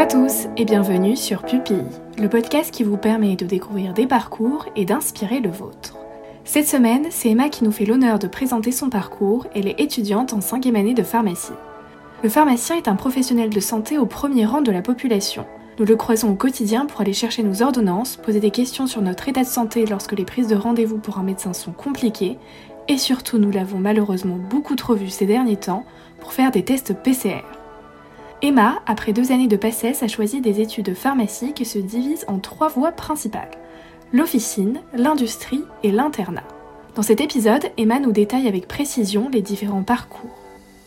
à tous et bienvenue sur Pupille, le podcast qui vous permet de découvrir des parcours et d'inspirer le vôtre. Cette semaine, c'est Emma qui nous fait l'honneur de présenter son parcours. Elle est étudiante en cinquième année de pharmacie. Le pharmacien est un professionnel de santé au premier rang de la population. Nous le croisons au quotidien pour aller chercher nos ordonnances, poser des questions sur notre état de santé lorsque les prises de rendez-vous pour un médecin sont compliquées, et surtout nous l'avons malheureusement beaucoup trop vu ces derniers temps pour faire des tests PCR. Emma, après deux années de PACES, a choisi des études de pharmacie qui se divisent en trois voies principales l'officine, l'industrie et l'internat. Dans cet épisode, Emma nous détaille avec précision les différents parcours.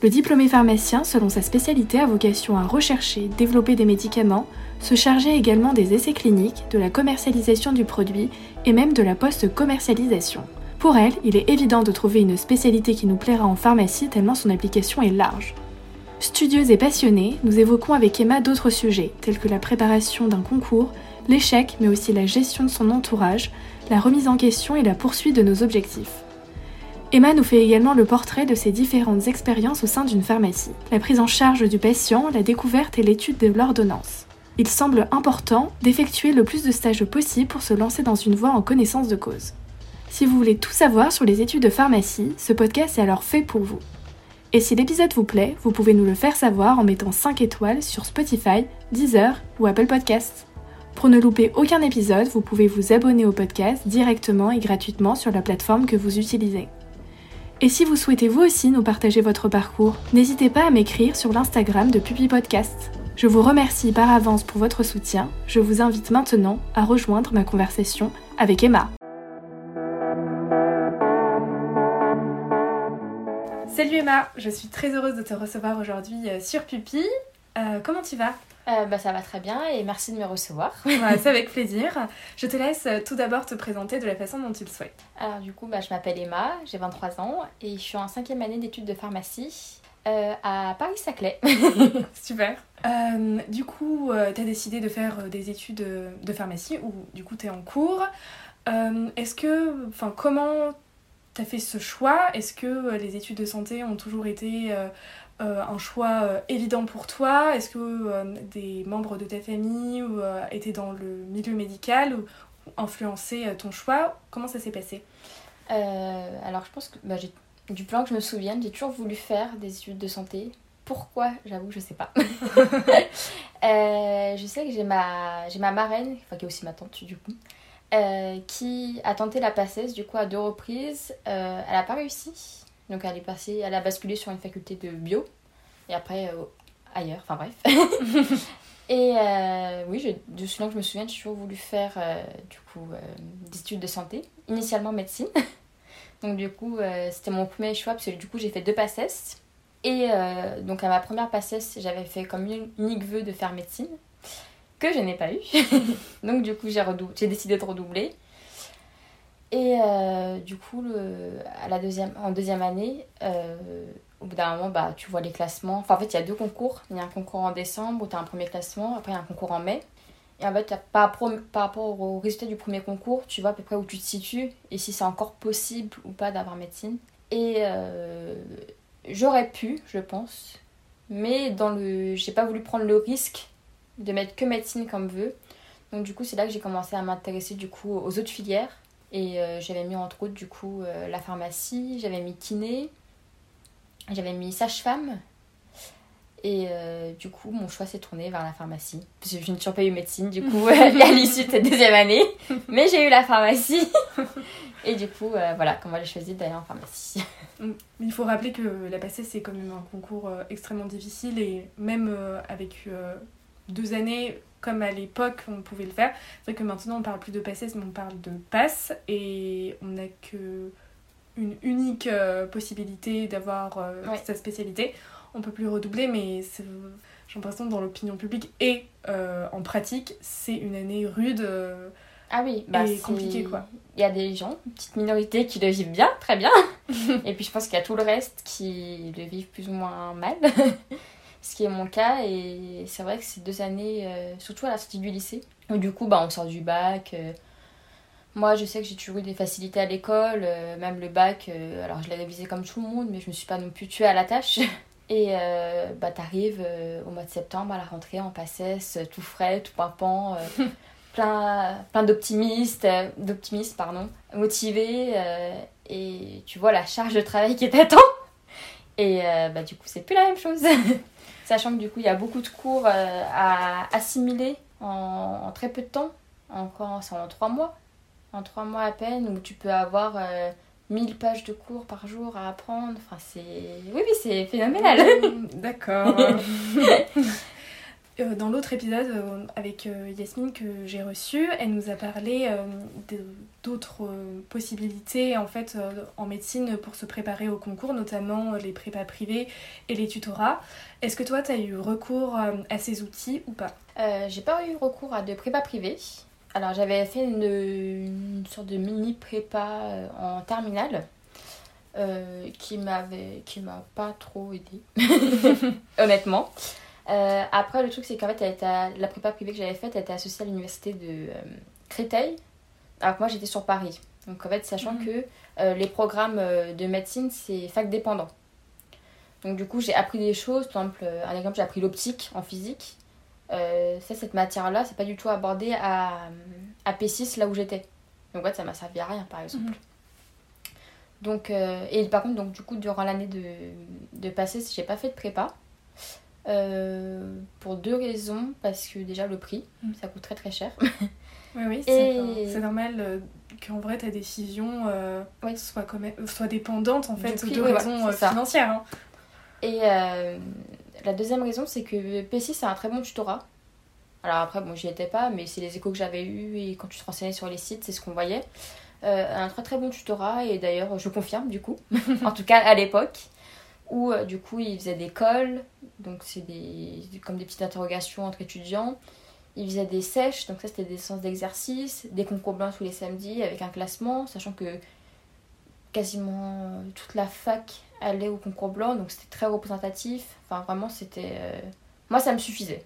Le diplômé pharmacien, selon sa spécialité, a vocation à rechercher, développer des médicaments, se charger également des essais cliniques, de la commercialisation du produit et même de la post-commercialisation. Pour elle, il est évident de trouver une spécialité qui nous plaira en pharmacie tellement son application est large. Studieuse et passionnée, nous évoquons avec Emma d'autres sujets, tels que la préparation d'un concours, l'échec, mais aussi la gestion de son entourage, la remise en question et la poursuite de nos objectifs. Emma nous fait également le portrait de ses différentes expériences au sein d'une pharmacie, la prise en charge du patient, la découverte et l'étude de l'ordonnance. Il semble important d'effectuer le plus de stages possible pour se lancer dans une voie en connaissance de cause. Si vous voulez tout savoir sur les études de pharmacie, ce podcast est alors fait pour vous. Et si l'épisode vous plaît, vous pouvez nous le faire savoir en mettant 5 étoiles sur Spotify, Deezer ou Apple Podcasts. Pour ne louper aucun épisode, vous pouvez vous abonner au podcast directement et gratuitement sur la plateforme que vous utilisez. Et si vous souhaitez vous aussi nous partager votre parcours, n'hésitez pas à m'écrire sur l'Instagram de Pupi Podcast. Je vous remercie par avance pour votre soutien. Je vous invite maintenant à rejoindre ma conversation avec Emma. Salut Emma, je suis très heureuse de te recevoir aujourd'hui euh, sur Pupi. Euh, comment tu vas? Euh, bah, Ça va très bien et merci de me recevoir. c'est avec plaisir. Je te laisse tout d'abord te présenter de la façon dont tu le souhaites. Alors du coup, bah, je m'appelle Emma, j'ai 23 ans et je suis en cinquième année d'études de pharmacie à Paris-Saclay. Super. du coup, tu as décidé de faire des études de pharmacie ou du coup tu es en cours. Est-ce que, enfin, comment tu fait ce choix. Est-ce que euh, les études de santé ont toujours été euh, euh, un choix évident pour toi? Est-ce que des membres de ta famille étaient dans le milieu médical ou influencé ton choix? Comment ça s'est passé? Alors je pense que bah, du plan que je me souviens, j'ai toujours voulu faire des études de santé. Pourquoi? J'avoue, je sais pas. je sais que j'ai ma, j'ai ma marraine, enfin qui est aussi ma tante du coup, euh, qui a tenté la passesse du coup à deux reprises. Euh, elle n'a pas réussi. Donc elle est passée, elle a basculé sur une faculté de bio et après euh, ailleurs, enfin bref. et oui, de celui que je me souviens, j'ai toujours voulu faire du coup des études de santé, initialement médecine. donc du coup, c'était mon premier choix parce que du coup j'ai fait deux passesses. Et donc à ma première passesse, j'avais fait comme unique vœu de faire médecine que je n'ai pas eu. Donc du coup, j'ai, j'ai décidé de redoubler. Et euh, du coup, à la deuxième, en deuxième année, euh, au bout d'un moment, bah, tu vois les classements. En fait, il y a deux concours. Il y a un concours en décembre où tu as un premier classement, après il y a un concours en mai. Et en fait, par, par rapport au résultat du premier concours, tu vois à peu près où tu te situes et si c'est encore possible ou pas d'avoir médecine. Et euh, j'aurais pu, je pense, mais dans le, j'ai pas voulu prendre le risque de mettre que médecine comme vœu. Donc du coup, c'est là que j'ai commencé à m'intéresser du coup aux autres filières. Et euh, j'avais mis entre autres du coup euh, la pharmacie, j'avais mis kiné, j'avais mis sage-femme. Et euh, du coup, mon choix s'est tourné vers la pharmacie. Parce que je n'ai toujours pas eu médecine du coup à l'issue de cette deuxième année. Mais j'ai eu la pharmacie. Et du coup, voilà comment j'ai choisi d'aller en pharmacie. Il faut rappeler que la PACES c'est quand même un concours extrêmement difficile et même avec deux années comme à l'époque on pouvait le faire. C'est vrai que maintenant on parle plus de passes mais on parle de passe et on n'a que une unique euh, possibilité d'avoir euh, sa spécialité. On peut plus redoubler mais j'ai l'impression dans l'opinion publique et euh, en pratique c'est une année rude. ah oui, bah et compliquée quoi. Il y a des gens, une petite minorité qui le vivent bien, très bien. et puis je pense qu'il y a tout le reste qui le vivent plus ou moins mal ce qui est mon cas. Et c'est vrai que ces deux années, euh, surtout à la sortie du lycée, où du coup, bah, on sort du bac. Euh, moi, je sais que j'ai toujours eu des facilités à l'école, euh, même le bac. alors, je l'ai révisé comme tout le monde, mais je me suis pas non plus tuée à la tâche. Et bah, t'arrives au mois de septembre à la rentrée en passesse, tout frais, tout pimpant, plein, plein d'optimistes, d'optimistes, pardon, motivés. et tu vois la charge de travail qui t'attend. Et euh, bah, du coup, c'est plus la même chose. Sachant que du coup, il y a beaucoup de cours euh, à assimiler en, en très peu de temps. Encore, c'est en trois mois. En trois mois à peine, où tu peux avoir euh, 1000 pages de cours par jour à apprendre. Enfin, c'est... Oui, oui, c'est phénoménal. D'accord. Euh, Dans l'autre épisode euh, avec euh, Yasmine que j'ai reçu, elle nous a parlé d'autres possibilités en fait en médecine pour se préparer au concours, notamment les prépas privés et les tutorats. Est-ce que toi tu as eu recours à ces outils ou pas? J'ai pas eu recours à de prépa privée. Alors j'avais fait une, une sorte de mini prépa en terminale qui m'avait qui m'a pas trop aidé honnêtement. Euh, après le truc c'est qu'en fait elle était à- la prépa privée que j'avais faite elle était associée à l'université de euh, Créteil alors que moi j'étais sur Paris. Donc en fait sachant Mhm. que euh, les programmes de médecine c'est fac dépendant. Donc du coup j'ai appris des choses, par exemple un exemple j'ai appris l'optique en physique. Ça, cette matière-là, c'est pas du tout abordé à, à P6 là où j'étais. Donc ouais, ça m'a servi à rien par exemple. Mhm. Donc, et par contre, donc, du coup, durant l'année de, de passé, j'ai pas fait de prépa. Euh, pour deux raisons. Parce que déjà, le prix, Mhm. ça coûte très très cher. Oui, oui, c'est Et- normal euh, qu'en vrai ta décision euh, Oui. soit, même, soit dépendante en fait prix, de voilà, raisons financières. hein. Et la deuxième raison, c'est que P6, c'est un très bon tutorat. Alors après, bon, j'y étais pas, mais c'est les échos que j'avais eus et quand tu te renseignais sur les sites, c'est ce qu'on voyait. Euh, un très très bon tutorat et d'ailleurs, je confirme du coup, en tout cas à l'époque, où euh, du coup, ils faisaient des calls, donc c'est des, comme des petites interrogations entre étudiants. Ils faisaient des sèches, donc ça c'était des séances d'exercice, des concours blancs tous les samedis avec un classement, sachant que quasiment toute la fac allait au concours blanc, donc c'était très représentatif. Enfin, vraiment, c'était. euh, Moi, ça me suffisait.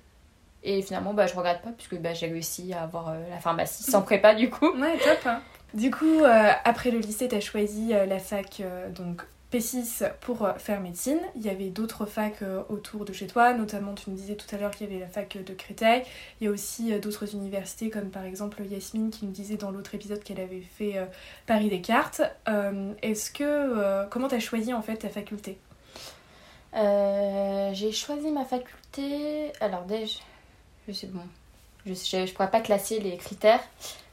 Et finalement, bah, je regrette pas, puisque bah, j'ai réussi à avoir euh, la pharmacie sans prépa, du coup. Ouais, top. hein. Du coup, euh, après le lycée, tu as choisi euh, la fac euh, donc P6 pour euh, faire médecine. Il y avait d'autres facs euh, autour de chez toi, notamment tu me disais tout à l'heure qu'il y avait la fac de Créteil. Il y a aussi euh, d'autres universités comme par exemple Yasmine qui me disait dans l'autre épisode qu'elle avait fait Paris Descartes. Euh, Est-ce que comment tu as choisi en fait ta faculté? J'ai choisi ma faculté. Alors, déjà, je sais bon. Je, je, je pourrais pas classer les critères,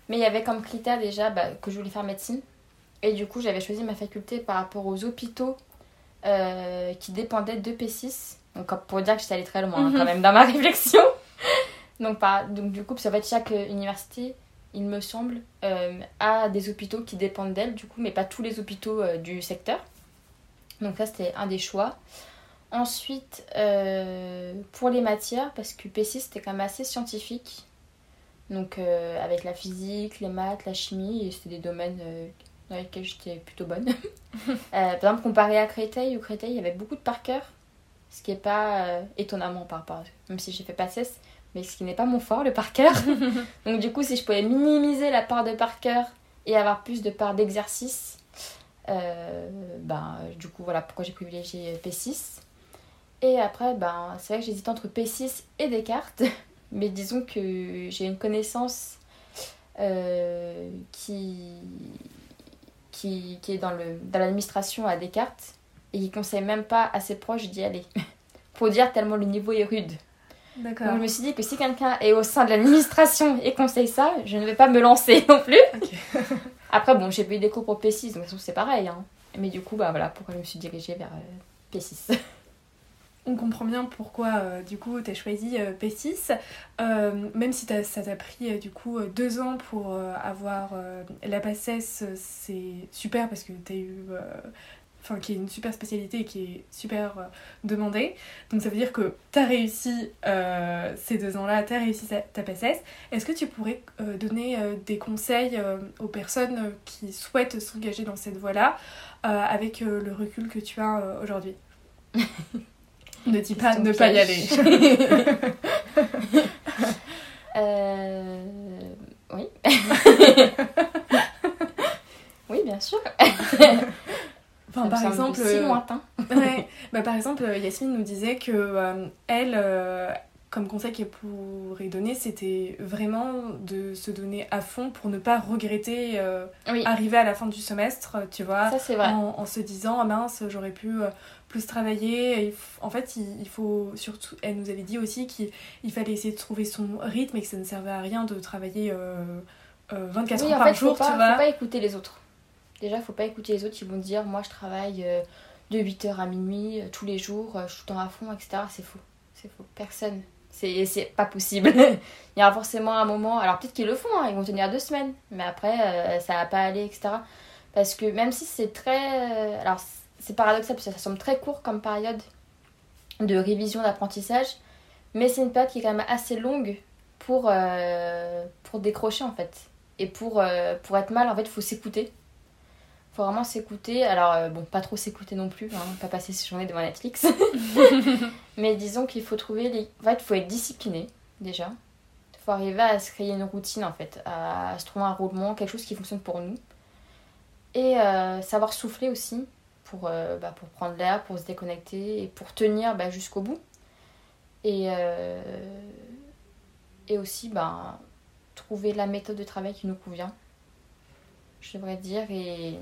mais il y avait comme critère déjà bah, que je voulais faire médecine. Et du coup, j'avais choisi ma faculté par rapport aux hôpitaux euh, qui dépendaient de P6. Donc, pour dire que j'étais allée très loin hein, Mhm. quand même dans ma réflexion. donc, par, donc, du coup, parce qu'en fait, chaque euh, université, il me semble, euh, a des hôpitaux qui dépendent d'elle, du coup, mais pas tous les hôpitaux euh, du secteur. Donc, ça, c'était un des choix. Ensuite, pour les matières, parce que P6 c'était quand même assez scientifique. Donc, avec la physique, les maths, la chimie, et c'était des domaines dans lesquels j'étais plutôt bonne. Euh, par exemple, comparé à Créteil, où Créteil il y avait beaucoup de par cœur, ce qui n'est pas euh, étonnamment par rapport, à- même si j'ai fait pas cesse, mais ce qui n'est pas mon fort, le par cœur. Donc, du coup, si je pouvais minimiser la part de par cœur et avoir plus de part d'exercice, euh, ben, du coup, voilà pourquoi j'ai privilégié P6. Et après, ben, c'est vrai que j'hésite entre P6 et Descartes. Mais disons que j'ai une connaissance euh, qui, qui, qui est dans le- dans l'administration à Descartes et qui conseille même pas à ses proches d'y aller. Pour dire tellement le niveau est rude. Donc je me suis dit que si quelqu'un est au sein de l'administration et conseille ça, je ne vais pas me lancer non plus. Après, bon, j'ai payé des cours pour P6, donc de toute façon, c'est pareil. Hein. Mais du coup, bah voilà pourquoi je me suis dirigée vers euh, P6. On comprend bien pourquoi euh, du coup tu choisi euh, P6, Euh, même si ça t'a pris du coup deux ans pour avoir la PACES, c'est super parce que tu eu. Enfin, qui est une super spécialité et qui est super demandée. Donc ça veut dire que tu as réussi ces deux ans-là, tu as réussi ta, PACES. Est-ce que tu pourrais donner des conseils aux personnes qui souhaitent s'engager dans cette voie-là avec le recul que tu as aujourd'hui? Ne dis pas ne pas y aller. Euh... Oui. oui, bien sûr. Enfin, Ça me par exemple, si euh, lointain. ouais. bah, par exemple, Yasmine nous disait que elle, comme conseil qu'elle pourrait donner, c'était vraiment de se donner à fond pour ne pas regretter euh, arriver à la fin du semestre, tu vois. Ça, c'est vrai. En, se disant, ah mince, j'aurais pu euh, plus travailler. en fait, il, faut surtout. Elle nous avait dit aussi qu'il fallait essayer de trouver son rythme et que ça ne servait à rien de travailler 24 euh, heures par jour, pas, tu vois. faut pas écouter les autres. Déjà, faut pas écouter les autres qui vont dire, moi je travaille de 8h à minuit tous les jours, je suis tout le temps à fond, etc. C'est faux. C'est faux. Personne c'est pas possible. il y aura forcément un moment. Alors peut-être qu'ils le font, hein, ils vont tenir deux semaines. Mais après, euh, ça va pas aller, etc. Parce que même si c'est très. alors c'est paradoxal parce que ça semble très court comme période de révision d'apprentissage. Mais c'est une période qui est quand même assez longue pour, euh, pour décrocher en fait. Et pour, euh, pour être mal, en fait, il faut s'écouter faut vraiment s'écouter. Alors, euh, bon, pas trop s'écouter non plus, hein, pas passer ses journées devant Netflix. Mais disons qu'il faut trouver les. En fait, il faut être discipliné, déjà. Il faut arriver à se créer une routine, en fait, à se trouver un roulement, quelque chose qui fonctionne pour nous. Et savoir souffler aussi, pour, euh, bah, pour prendre l'air, pour se déconnecter et pour tenir bah, jusqu'au bout. Et, et aussi, bah, trouver la méthode de travail qui nous convient je devrais dire, et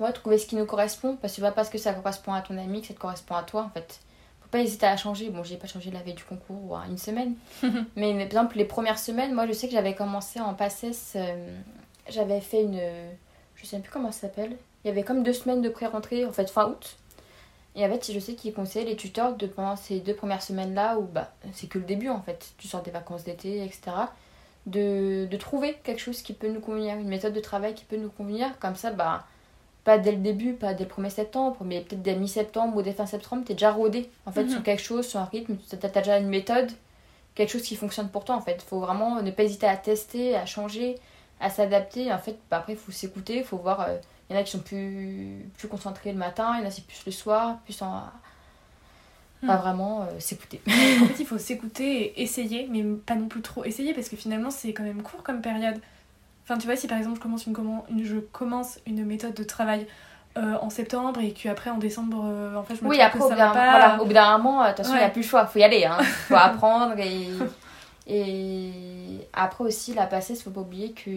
ouais, trouver ce qui nous correspond, parce que pas parce que ça correspond à ton ami que ça te correspond à toi, en fait. Faut pas hésiter à changer. Bon, j'ai pas changé la veille du concours ou à une semaine, mais, par exemple, les premières semaines, moi je sais que j'avais commencé en PACES, euh, j'avais fait une. Je sais plus comment ça s'appelle. Il y avait comme deux semaines de pré-rentrée, en fait, fin août. Et en fait, je sais qu'ils conseillaient les tuteurs de pendant ces deux premières semaines-là, où bah, c'est que le début en fait. Tu sors des vacances d'été, etc de, de, trouver quelque chose qui peut nous convenir, une méthode de travail qui peut nous convenir. Comme ça, bah, pas dès le début, pas dès le 1er septembre, mais peut-être dès mi-septembre ou dès fin septembre, tu es déjà rodé en fait, sur mhm. quelque chose, sur un rythme, tu as, déjà une méthode, quelque chose qui fonctionne pour toi en fait. Il faut vraiment ne pas hésiter à tester, à changer, à s'adapter. En fait, bah, après, il faut s'écouter, il faut voir. Euh, il y en a qui sont plus, plus concentrés le matin, il y en a c'est plus le soir, plus en, pas hmm. vraiment euh, s'écouter. en fait, il faut s'écouter et essayer, mais pas non plus trop essayer parce que finalement, c'est quand même court comme période. Enfin, tu vois, si par exemple je commence une, une je commence une méthode de travail euh, en septembre et qu'après en décembre, euh, en fait, je me oui, après, que ça va pas. Voilà, au bout d'un moment, de toute façon, il n'y a plus le choix, faut y aller, hein. faut apprendre et. Et après aussi, la passée, il faut pas oublier que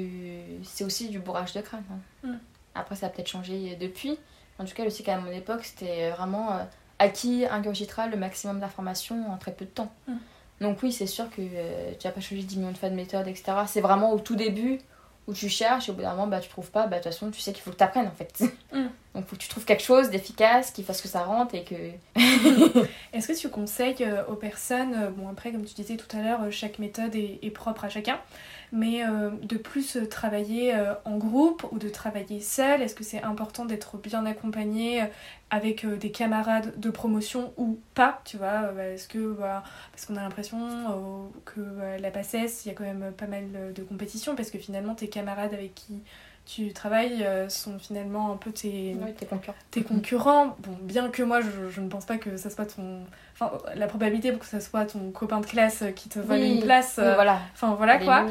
c'est aussi du bourrage de crâne. Hein. Hmm. Après, ça a peut-être changé depuis. En tout cas, je sais qu'à mon époque, c'était vraiment à qui ingurgitera le maximum d'informations en très peu de temps. Mm. Donc oui, c'est sûr que euh, tu n'as pas changé 10 millions de fois de méthode, etc. C'est vraiment au tout début où tu cherches et au bout d'un moment, bah, tu trouves pas. Bah, de toute façon, tu sais qu'il faut que tu apprennes en fait. Mm. Donc il faut que tu trouves quelque chose d'efficace, qui fasse que ça rentre et que... Est-ce que tu conseilles euh, aux personnes, euh, bon après comme tu disais tout à l'heure, chaque méthode est, propre à chacun, mais euh, de plus euh, travailler euh, en groupe ou de travailler seul? Est-ce que c'est important d'être bien accompagné avec des camarades de promotion ou pas? Tu vois, est-ce que bah, parce qu'on a l'impression que la PACES, il y a quand même pas mal de compétition parce que finalement tes camarades avec qui tu travailles sont finalement un peu tes, concurrents. tes concurrents. Bon, bien que moi je, je, ne pense pas que ça soit ton enfin la probabilité pour que ce soit ton copain de classe qui te vole une place euh, voilà. enfin voilà quoi.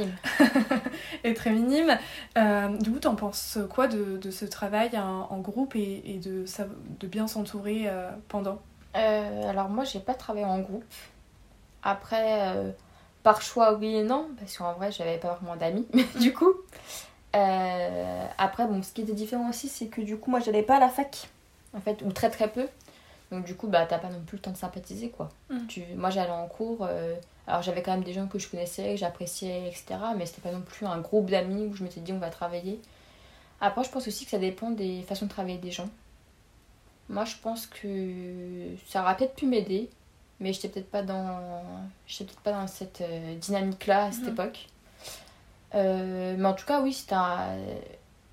est très minime. Euh, du coup t'en penses quoi de, de ce travail en, groupe et, et, de, de bien s'entourer euh, pendant? Alors moi j'ai pas travaillé en groupe. Après par choix oui et non parce qu'en vrai j'avais pas vraiment d'amis du coup après bon ce qui était différent aussi c'est que du coup moi j'allais pas à la fac en fait ou très très peu donc du coup, bah, t'as pas non plus le temps de sympathiser, quoi. Mm. Tu... Moi, j'allais en cours, euh, alors j'avais quand même des gens que je connaissais, que j'appréciais, etc. Mais c'était pas non plus un groupe d'amis où je m'étais dit on va travailler. Après, je pense aussi que ça dépend des façons de travailler des gens. Moi, je pense que ça aurait peut-être pu m'aider, mais j'étais peut-être pas dans, j'étais peut-être pas dans cette euh, dynamique-là à cette mm. époque. Euh, mais en tout cas, oui, c'est un...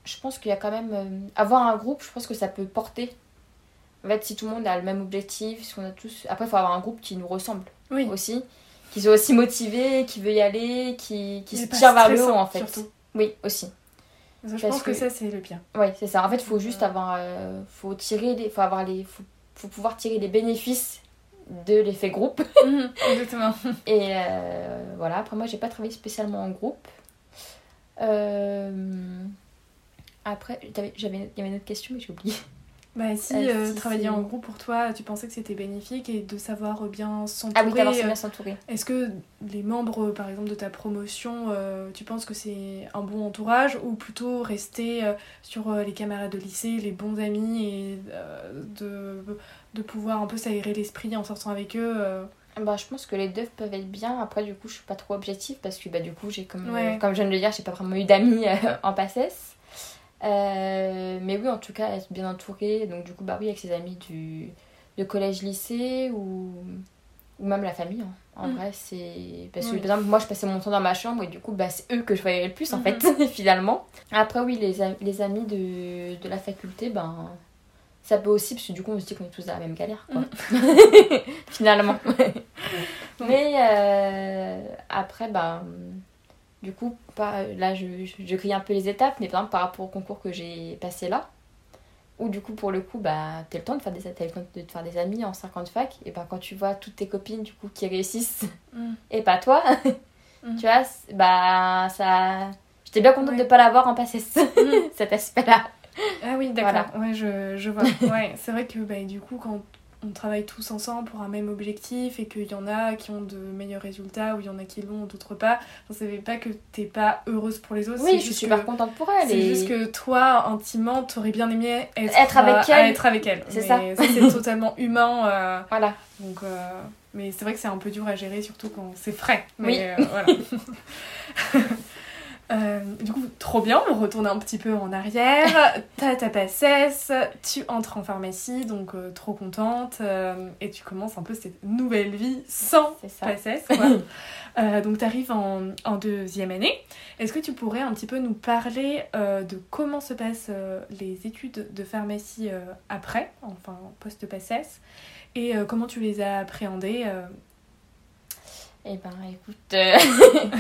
Je pense qu'il y a quand même... Avoir un groupe, je pense que ça peut porter en fait, si tout le monde a le même objectif, si on a tous. Après, il faut avoir un groupe qui nous ressemble oui. aussi, qui soit aussi motivé, qui veut y aller, qui, qui se tire vers le haut en fait. Surtout. Oui, aussi. je pense que, ça, c'est le pire. Oui, c'est ça. En fait, il faut juste avoir. Euh, faut tirer les. Faut avoir les. Faut, faut pouvoir tirer les bénéfices de l'effet groupe. Mhm, exactement. Et euh, voilà, après, moi, j'ai pas travaillé spécialement en groupe. Euh, après, il y avait une autre question, mais j'ai oublié. Bah si, Euh, euh, si travailler c'est- en groupe pour toi, tu pensais que c'était bénéfique et de savoir bien Ah s'entourer. oui, d'avoir euh, bien s'entourer. Est-ce que les membres, par exemple, de ta promotion, euh, tu penses que c'est un bon entourage ou plutôt rester euh, sur euh, les camarades de lycée, les bons amis et euh, de, de pouvoir un peu s'aérer l'esprit en sortant avec eux euh, Bah, je pense que les deux peuvent être bien. Après, du coup, je suis pas trop objective parce que, bah, du coup, j'ai comme, Ouais. euh, comme je viens de le dire, j'ai pas vraiment eu d'amis euh, en passesse. Euh, mais oui, en tout cas, être bien entourée. Donc, du coup, bah oui, avec ses amis du, de collège-lycée ou, ou même la famille. hein. En Mm. vrai, c'est. Parce que, Oui. par exemple, moi, je passais mon temps dans ma chambre et du coup, bah, c'est eux que je voyais le plus, en Mhm. fait, finalement. Après, oui, les, les amis de, de la faculté, ben. Ça peut aussi, parce que du coup, on se dit qu'on est tous dans la même galère, quoi. finalement. Mais euh, après, ben, du coup, pas, là, je, je, je grille un peu les étapes, mais par exemple, par rapport au concours que j'ai passé là, où du coup, pour le coup, bah, t'as le temps de faire des, t'as le temps de te faire des amis en 50 fac, et ben quand tu vois toutes tes copines, du coup, qui réussissent, Mm. et pas toi, Mm. tu vois, bah, ça... J'étais bien contente Ouais. de pas l'avoir en passé, Mm. cet aspect-là. Ah oui, d'accord. Ouais, je, je vois. Ouais, c'est vrai que bah, du coup, quand on travaille tous ensemble pour un même objectif et qu'il y en a qui ont de meilleurs résultats ou il y en a qui l'ont, d'autres pas, ça ne veut pas que t'es pas heureuse pour les autres. Oui, je suis super contente pour elle. C'est et- juste que toi, intimement, t'aurais bien aimé être, Être avec à- à elle. être avec elle. C'est ça. c'est totalement humain. euh, Voilà. donc, euh, mais c'est vrai que c'est un peu dur à gérer, surtout quand c'est frais. Mais Oui. euh, voilà. Euh, du coup, trop bien, on retourne un petit peu en arrière. T'as ta passesse, tu entres en pharmacie, donc euh, trop contente. euh, et tu commences un peu cette nouvelle vie sans passesse. quoi. Donc t'arrives en, en deuxième année. Est-ce que tu pourrais un petit peu nous parler de comment se passent les études de pharmacie après, enfin post-passesse, et comment tu les as appréhendées Eh ben, écoute,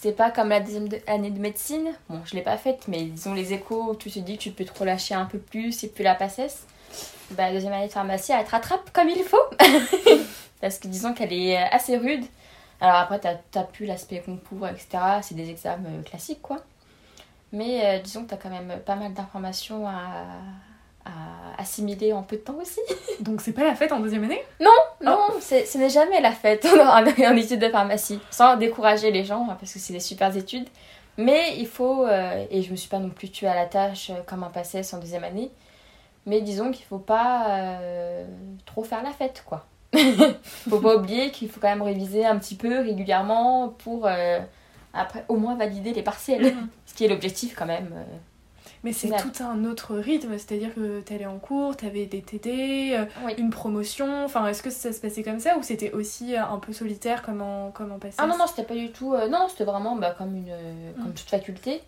c'est pas comme la deuxième de- année de médecine. Bon, je l'ai pas faite, mais disons les échos, où tu te dis que tu peux te relâcher un peu plus et puis la passesse. Bah, la deuxième année de pharmacie, elle te rattrape comme il faut. Parce que disons qu'elle est euh, assez rude. Alors après, t'as as pu l'aspect concours, etc. C'est des examens euh, classiques, quoi. Mais euh, disons que t'as quand même pas mal d'informations à, à assimiler en peu de temps aussi. Donc c'est pas la fête en deuxième année? Non, c'est- ce n'est jamais la fête en, études de pharmacie. Sans décourager les gens, hein, parce que c'est des super études. Mais il faut, euh, et je me suis pas non plus tuée à la tâche euh, comme un passesse en deuxième année, mais disons qu'il faut pas euh, trop faire la fête, quoi. faut pas oublier qu'il faut quand même réviser un petit peu régulièrement pour euh, après au moins valider les partiels. Ce qui est l'objectif quand même. Mais c'est tout un autre rythme, c'est-à-dire que t'allais en cours, t'avais des TD, euh, Oui. une promotion, enfin est-ce que ça se passait comme ça ou c'était aussi euh, un peu solitaire comme en, comme en Ah non, non, c'était pas du tout. euh, non, c'était vraiment bah, comme, une, Mm. comme toute faculté.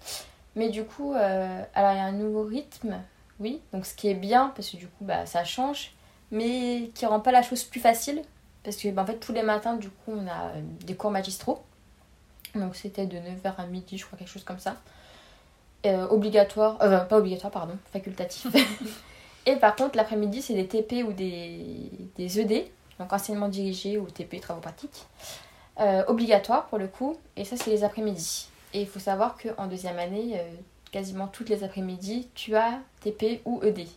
Mais du coup, euh, alors il y a un nouveau rythme, oui. Donc ce qui est bien, parce que du coup, bah, ça change, mais qui rend pas la chose plus facile. Parce que bah, en fait, tous les matins, du coup, on a des cours magistraux. Donc c'était de 9h à midi, je crois, quelque chose comme ça. Euh, obligatoire, euh, pas obligatoire, pardon, facultatif. Et par contre, l'après-midi, c'est des TP ou des, des ED, donc enseignement dirigé ou TP, travaux pratiques. Euh, obligatoire pour le coup, et ça c'est les après-midi. Et il faut savoir qu'en deuxième année, euh, quasiment toutes les après-midi, tu as TP ou ED.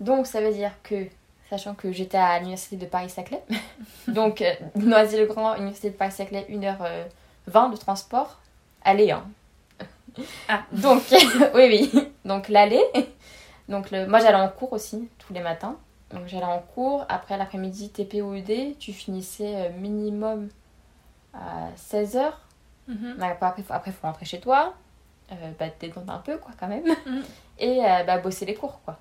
Donc ça veut dire que, sachant que j'étais à l'université de Paris-Saclay, donc Noisy-le-Grand, université de Paris-Saclay, 1h20 de transport, aller hein. Ah. Donc, oui, oui, donc l'aller. Donc le, moi j'allais en cours aussi, tous les matins. Donc j'allais en cours, après l'après-midi TP ou ED, tu finissais euh, minimum à 16h. Mhm. Après, il faut, après, faut rentrer chez toi, euh, bah, te détendre un peu, quoi, quand même. Mhm. Et euh, bah, bosser les cours, quoi.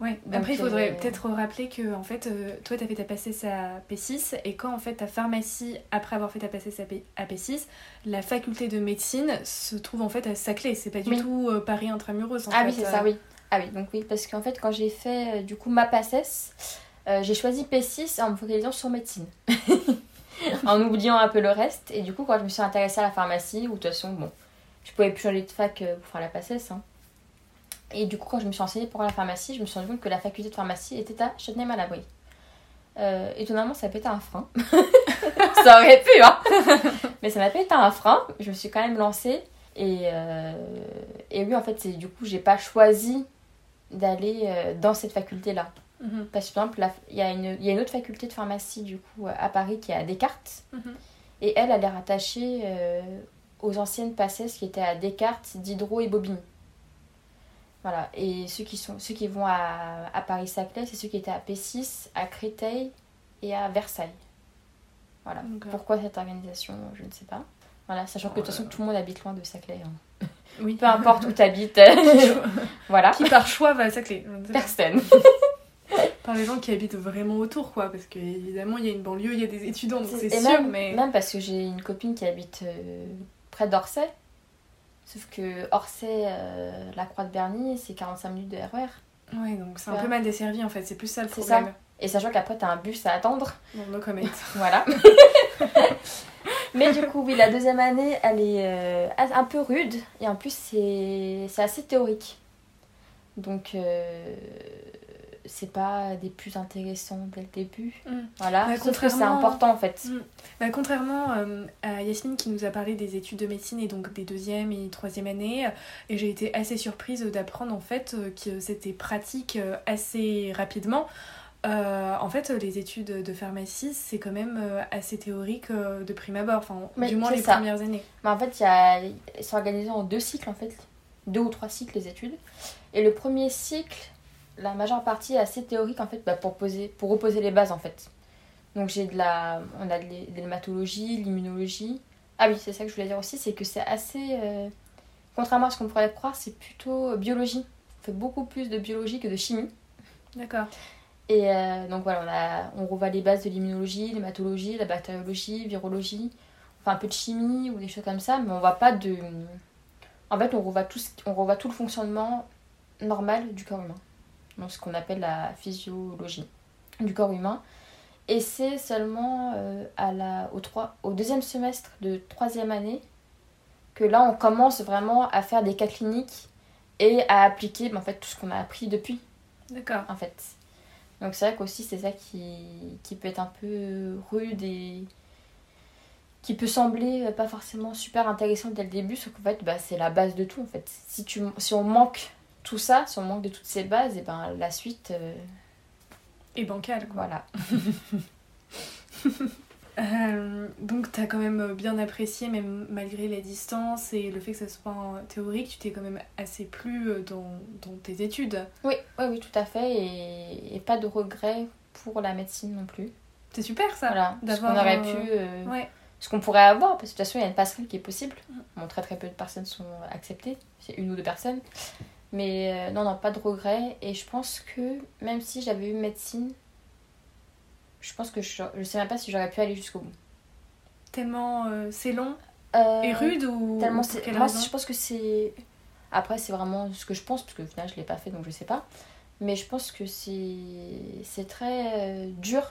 Ouais, Donc, après il faudrait euh, peut-être rappeler que en fait euh, toi t'avais ta passesse à P6 et quand en fait ta pharmacie après avoir fait ta passesse à, P- à P6 la faculté de médecine se trouve en fait à Saclay c'est pas du Oui. tout euh, Paris intramuros en ah fait, oui, c'est ça, oui. Ah oui, donc oui, parce qu'en fait, quand j'ai fait du coup ma euh, j'ai choisi P6 en me focalisant sur médecine. en oubliant un peu le reste. Et du coup, quand je me suis intéressée à la pharmacie, ou de toute façon, bon, je pouvais plus changer de fac pour faire la PACES. Hein. Et du coup, quand je me suis renseignée pour la pharmacie, je me suis rendu compte que la faculté de pharmacie était à Châtenay-Malabry. Euh, étonnamment, ça été un frein. ça aurait pu, hein Mais ça n'a pas été un frein. Je me suis quand même lancée. Et, euh, et oui, en fait, c'est du coup, j'ai pas choisi d'aller euh, dans cette faculté-là. Mhm. Parce que, par exemple, la- il y, a une- il y a une autre faculté de pharmacie, du coup, à Paris, qui est à Descartes. Mhm. Et elle, elle est rattachée euh, aux anciennes PACES qui étaient à Descartes, Diderot et Bobigny. Voilà. Et ceux qui, sont, ceux qui vont à, à Paris-Saclay, c'est ceux qui étaient à P6, à Créteil et à Versailles. Voilà. Pourquoi cette organisation, je ne sais pas. Voilà, sachant que de toute façon, tout le monde habite loin de Saclay. hein. Oui. Peu importe où tu habites. voilà. Qui par choix va à Saclay. Personne. Par les gens qui habitent vraiment autour, quoi. Parce qu'évidemment, il y a une banlieue, il y a des étudiants, donc c'est sûr, même, mais. même parce que j'ai une copine qui habite euh, près d'Orsay. Sauf que Orsay, euh, la Croix de Berny, c'est 45 minutes de RER. Ouais, donc c'est un peu mal desservi en fait, c'est plus ça le C'est problème. Et sachant qu'après, t'as un bus à attendre. Bon, no comment. Voilà. Mais du coup, oui, la deuxième année, elle est euh, un peu rude. Et en plus, c'est c'est assez théorique. Donc, euh, c'est pas des plus intéressants dès le début. Mm. Voilà. Sauf que c'est important en fait. Bah, contrairement euh, à Yasmine qui nous a parlé des études de médecine et donc des deuxième et troisième années, euh, et j'ai été assez surprise d'apprendre en fait euh, que c'était pratique assez rapidement. Euh, en fait, les études de pharmacie, c'est quand même assez théorique de prime abord, enfin, Mais du moins c'est les ça. premières années. Mais en fait, sont organisés en deux cycles, en fait. Deux ou trois cycles, les études. Et le premier cycle, la majeure partie est assez théorique, en fait, bah, pour, poser... pour reposer les bases, en fait. Donc, j'ai de la... On a de l'hé- de l'hématologie, l'immunologie. Ah oui, c'est ça que je voulais dire aussi, c'est que c'est assez... euh, Contrairement à ce qu'on pourrait croire, c'est plutôt euh, biologie. On fait beaucoup plus de biologie que de chimie. D'accord. Et euh, donc voilà, on, a, on revoit les bases de l'immunologie, l'hématologie, la bactériologie, virologie, enfin un peu de chimie ou des choses comme ça, mais on voit pas de. En fait, on revoit tout, ce- on revoit tout le fonctionnement normal du corps humain. Donc ce qu'on appelle la physiologie du corps humain. Et c'est seulement euh, à la, au, trois- au deuxième semestre de troisième année que là on commence vraiment à faire des cas cliniques et à appliquer ben, en fait, tout ce qu'on a appris depuis D'accord. en fait. Donc c'est vrai qu'aussi c'est ça qui, qui peut être un peu rude et qui peut sembler pas forcément super intéressant dès le début, sauf qu'en fait bah, c'est la base de tout en fait. Si, tu, si on manque tout ça, si on manque de toutes ces bases, et ben la suite, euh, Et bancal, quoi. voilà. Euh, donc t'as quand même bien apprécié, même malgré la distance et le fait que ça soit en théorique, tu t'es quand même assez plu euh, dans, dans tes études. Oui, oui, oui, tout à fait, et, et pas de regrets pour la médecine non plus. C'est super ça Voilà, ce qu'on aurait euh, pu... euh, Ouais. ce qu'on pourrait avoir, parce que de toute façon, il y a une passerelle qui est possible. Mm. Bon, très très peu de personnes sont acceptées, c'est une ou deux personnes. Mais euh, non, non, pas de regrets. Et je pense que même si j'avais eu médecine, je pense que je, je sais même pas si j'aurais pu aller jusqu'au bout. Tellement euh, c'est long Euh, et rude ou Tellement c'est. Moi, je pense que c'est. Après, c'est vraiment ce que je pense, parce que au final, je l'ai pas fait, donc je sais pas. Mais je pense que c'est c'est très dur,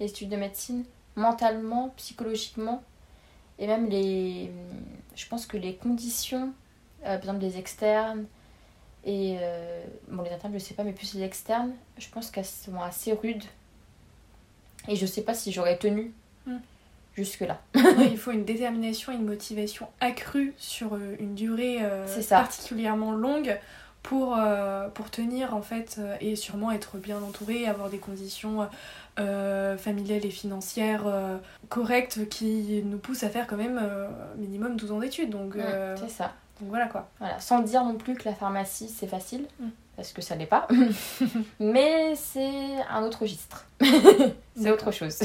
les études de médecine, mentalement, psychologiquement. Et même les. Je pense que les conditions, par exemple des externes, et. euh, bon, les internes, je sais pas, mais plus les externes, je pense qu'elles sont assez rudes. Et je sais pas si j'aurais tenu Mm. jusque-là. Ouais, il faut une détermination, une motivation accrue sur euh, une durée euh, particulièrement longue pour, euh, pour tenir en fait et sûrement être bien entouré, avoir des conditions euh, familiales et financières euh, correctes qui nous poussent à faire quand même minimum 12 ans d'études. Donc, C'est ça. Donc voilà quoi. Voilà, sans dire non plus que la pharmacie c'est facile, Mm. parce que ça l'est pas. Mais c'est un autre registre. c'est autre chose.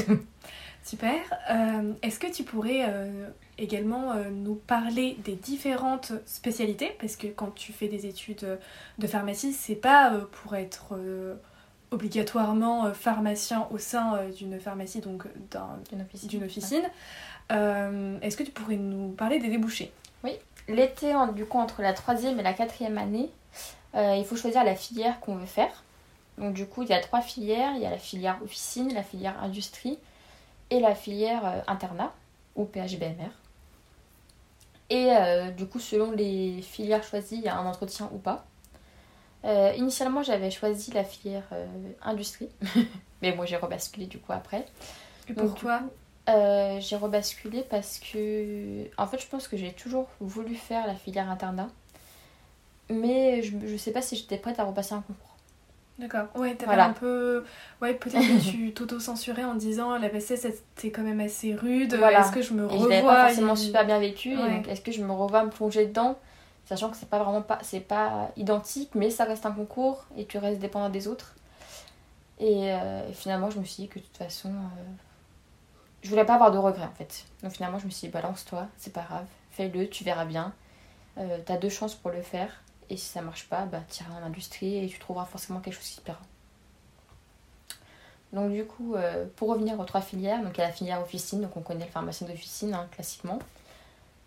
Super. Euh, Est-ce que tu pourrais euh, également euh, nous parler des différentes spécialités? Parce que quand tu fais des études de pharmacie, c'est pas pour être obligatoirement pharmacien au sein d'une pharmacie, donc d'un- D'une officine. officine. Est-ce que tu pourrais nous parler des débouchés? L'été, du coup, entre la troisième et la quatrième année, euh, il faut choisir la filière qu'on veut faire. Donc du coup, il y a trois filières. Il y a la filière officine, la filière industrie et la filière euh, internat ou PHBMR. Et euh, du coup, selon les filières choisies, il y a un entretien ou pas. Initialement, j'avais choisi la filière industrie, mais moi j'ai rebasculé du coup après. Et Donc, pourquoi Euh, j'ai rebasculé parce que, en fait, je pense que j'ai toujours voulu faire la filière internat. mais je, je sais pas si j'étais prête à repasser un concours. D'accord. Ouais, t'avais Voilà. un peu. Ouais, peut-être que tu t'auto-censurais en disant la PCS c'était quand même assez rude. Voilà. Est-ce que je me je revois l'avais pas forcément super bien vécu. Ouais. est-ce que je me revois me plonger dedans Sachant que c'est pas vraiment pas, c'est pas identique, mais ça reste un concours et tu restes dépendant des autres. Et, euh, et finalement, je me suis dit que de toute façon, euh, je voulais pas avoir de regrets en fait. Donc finalement, je me suis dit, balance-toi, c'est pas grave, fais-le, tu verras bien. Euh, T'as deux chances pour le faire. Et si ça marche pas, bah, t'iras dans l'industrie et tu trouveras forcément quelque chose qui te plaira. Donc du coup, euh, pour revenir aux trois filières, donc il y a la filière officine, donc on connaît le pharmacien d'officine hein, classiquement.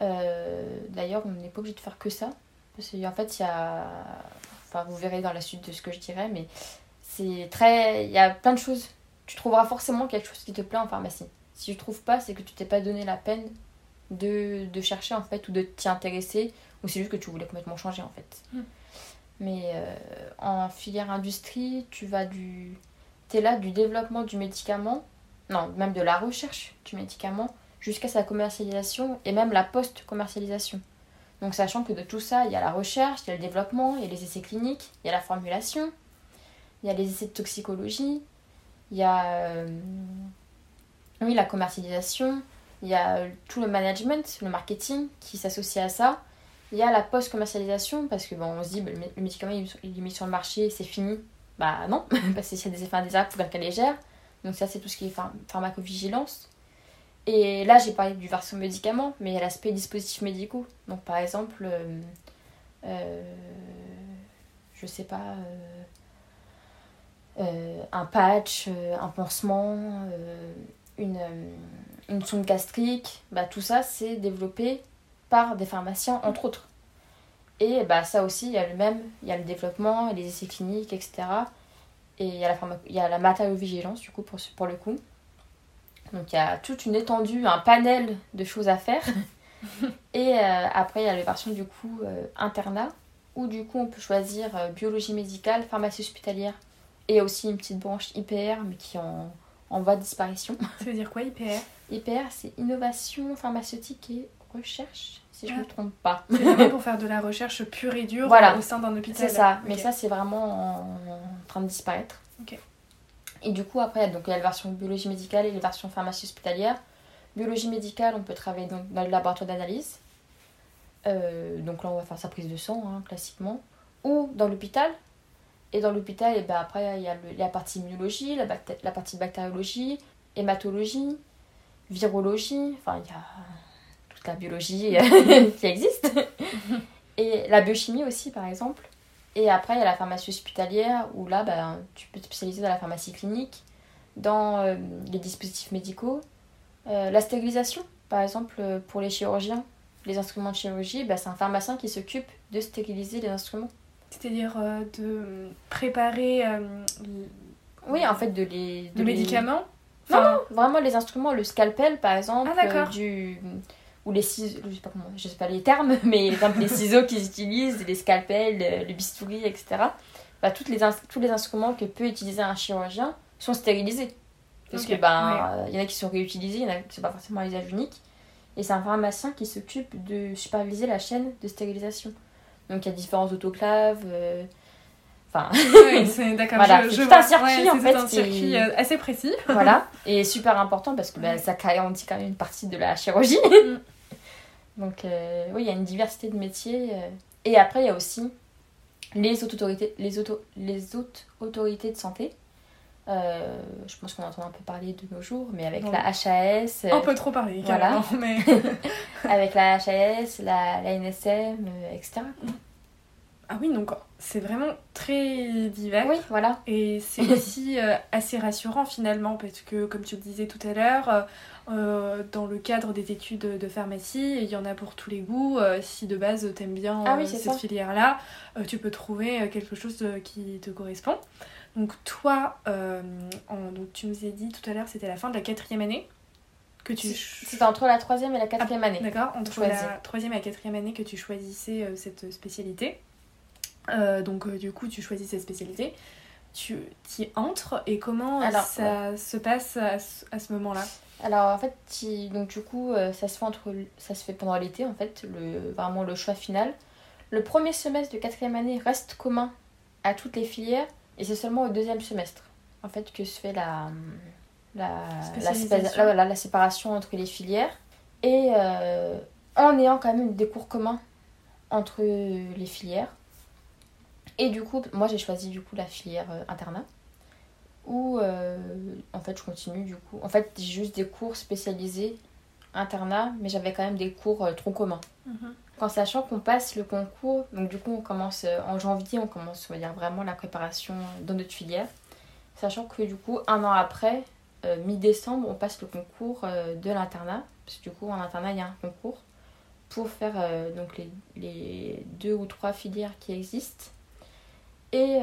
Euh, D'ailleurs, on n'est pas obligé de faire que ça, parce fait, il y a, enfin vous verrez dans la suite de ce que je dirais, mais c'est très, il y a plein de choses. Tu trouveras forcément quelque chose qui te plaît en pharmacie. Si tu trouves pas, c'est que tu t'es pas donné la peine de, de chercher en fait ou de t'y intéresser, ou c'est juste que tu voulais complètement changer en fait. Mm. Mais euh, en filière industrie, tu vas du tu es là du développement du médicament, non, même de la recherche du médicament, jusqu'à sa commercialisation et même la post-commercialisation. Donc sachant que de tout ça, il y a la recherche, il y a le développement, il y a les essais cliniques, il y a la formulation, il y a les essais de toxicologie, il y a euh, oui, la commercialisation, il y a euh, tout le management, le marketing qui s'associe à ça. Il y a la post-commercialisation parce que bon, on se dit bah, le mé- le médicament il est mis sur le marché, c'est fini. Bah non, parce qu'il y a des effets indésirables, il faut qu'elle les gère. Donc ça c'est tout ce qui est phar- pharmacovigilance. Et là j'ai parlé du version médicament, mais il y a l'aspect dispositifs médicaux. Donc par exemple, euh, euh, je sais pas, euh, euh, un patch, un pansement, une, euh, une sonde gastrique, bah, tout ça c'est développé par des pharmaciens entre autres. Et bah, ça aussi, il y a le même, il y a le développement, les essais cliniques, etc. Et il y a la, il y a la matériovigilance, du coup, pour, pour le coup. Donc il y a toute une étendue, un panel de choses à faire. Et euh, après, il y a les versions, du coup, euh, internat, où du coup, on peut choisir euh, biologie médicale, pharmacie hospitalière, et aussi une petite branche IPR, mais qui en, en voie de disparition. Ça veut dire quoi, IPR IPR, c'est innovation pharmaceutique et recherche, si je ne Ah. me trompe pas. C'est pour faire de la recherche pure et dure Voilà. au sein d'un hôpital. C'est ça, mais ça c'est vraiment en, en train de disparaître. Et du coup après, donc, il y a la version biologie médicale et les versions pharmacie hospitalière. Biologie médicale, on peut travailler donc, dans le laboratoire d'analyse. Euh, donc là on va faire sa prise de sang hein, classiquement. Ou dans l'hôpital. Et dans l'hôpital, et ben après il y a le- la partie immunologie, la, partie bactériologie, hématologie, virologie, enfin il y a toute la biologie qui existe. Et la biochimie aussi, par exemple. Et après, il y a la pharmacie hospitalière, où là, ben, tu peux te spécialiser dans la pharmacie clinique, dans euh, les dispositifs médicaux. Euh, la stérilisation, par exemple, euh, pour les chirurgiens, les instruments de chirurgie, ben, c'est un pharmacien qui s'occupe de stériliser les instruments. C'est-à-dire euh, de préparer euh, Oui, en fait, de les... le de les- médicament Non, Enfin, non, vraiment les instruments, le scalpel par exemple, Ah, euh, du ou les ciseaux, je sais pas comment, je sais pas les termes, mais exemple les ciseaux qu'ils utilisent, les scalpels, le, bistouri, etc. Bah, toutes les tous les instruments que peut utiliser un chirurgien sont stérilisés. Parce Ok, que ben, euh, il y en a qui sont réutilisés, il y en a qui sont pas forcément à usage unique. Et c'est un pharmacien qui s'occupe de superviser la chaîne de stérilisation. Donc il y a différents autoclaves. euh, Enfin, oui, c'est d'accord. Voilà, je, c'est je tout vois. un circuit, Ouais, en fait, un circuit euh, assez précis. voilà, et super important parce que bah, Ouais. ça garantit quand même une partie de la chirurgie. Mm. Donc euh, oui, il y a une diversité de métiers. Et après, il y a aussi les autorités, les auto, les hautes autorités de santé. Euh, je pense qu'on entend un peu parler de nos jours, mais avec la HAS, euh, On peut trop parler, Voilà. mais... avec la HAS, la, la NSM, euh, etc. Ah oui, donc c'est vraiment très divers. Oui, voilà. Et c'est aussi euh, assez rassurant finalement parce que, comme tu le disais tout à l'heure, euh, euh, dans le cadre des études de pharmacie, il y en a pour tous les goûts. Euh, si de base t'aimes bien Ah oui, euh, cette filière-là, euh, tu peux trouver euh, quelque chose euh, qui te correspond. Donc toi, euh, en- donc tu nous as dit tout à l'heure, c'était la fin de la quatrième année que tu... C'était entre la troisième et la quatrième année. D'accord, entre la troisième et la quatrième année que tu choisissais euh, cette spécialité. Euh, donc du coup, tu choisis cette spécialité. Tu y entres et comment Alors, ça se passe à ce, à ce moment-là? Alors en fait, il- donc du coup, ça se fait entre, ça se fait pendant l'été en fait, le, vraiment le choix final. le premier semestre de quatrième année reste commun à toutes les filières et c'est seulement au deuxième semestre en fait que se fait la, la, la, Spécialisation. la- voilà, la séparation entre les filières et euh, en ayant quand même des cours communs entre les filières. Et du coup, moi j'ai choisi du coup la filière euh, internat où euh, en fait je continue du coup. En fait, j'ai juste des cours spécialisés internat, mais j'avais quand même des cours troncs communs. Mhm. En sachant qu'on passe le concours, donc du coup on commence euh, en janvier, on commence vraiment la préparation dans notre filière. Sachant que du coup un an après, euh, mi-décembre, on passe le concours euh, de l'internat. Parce que du coup en internat il y a un concours pour faire donc les, deux ou trois filières qui existent. Et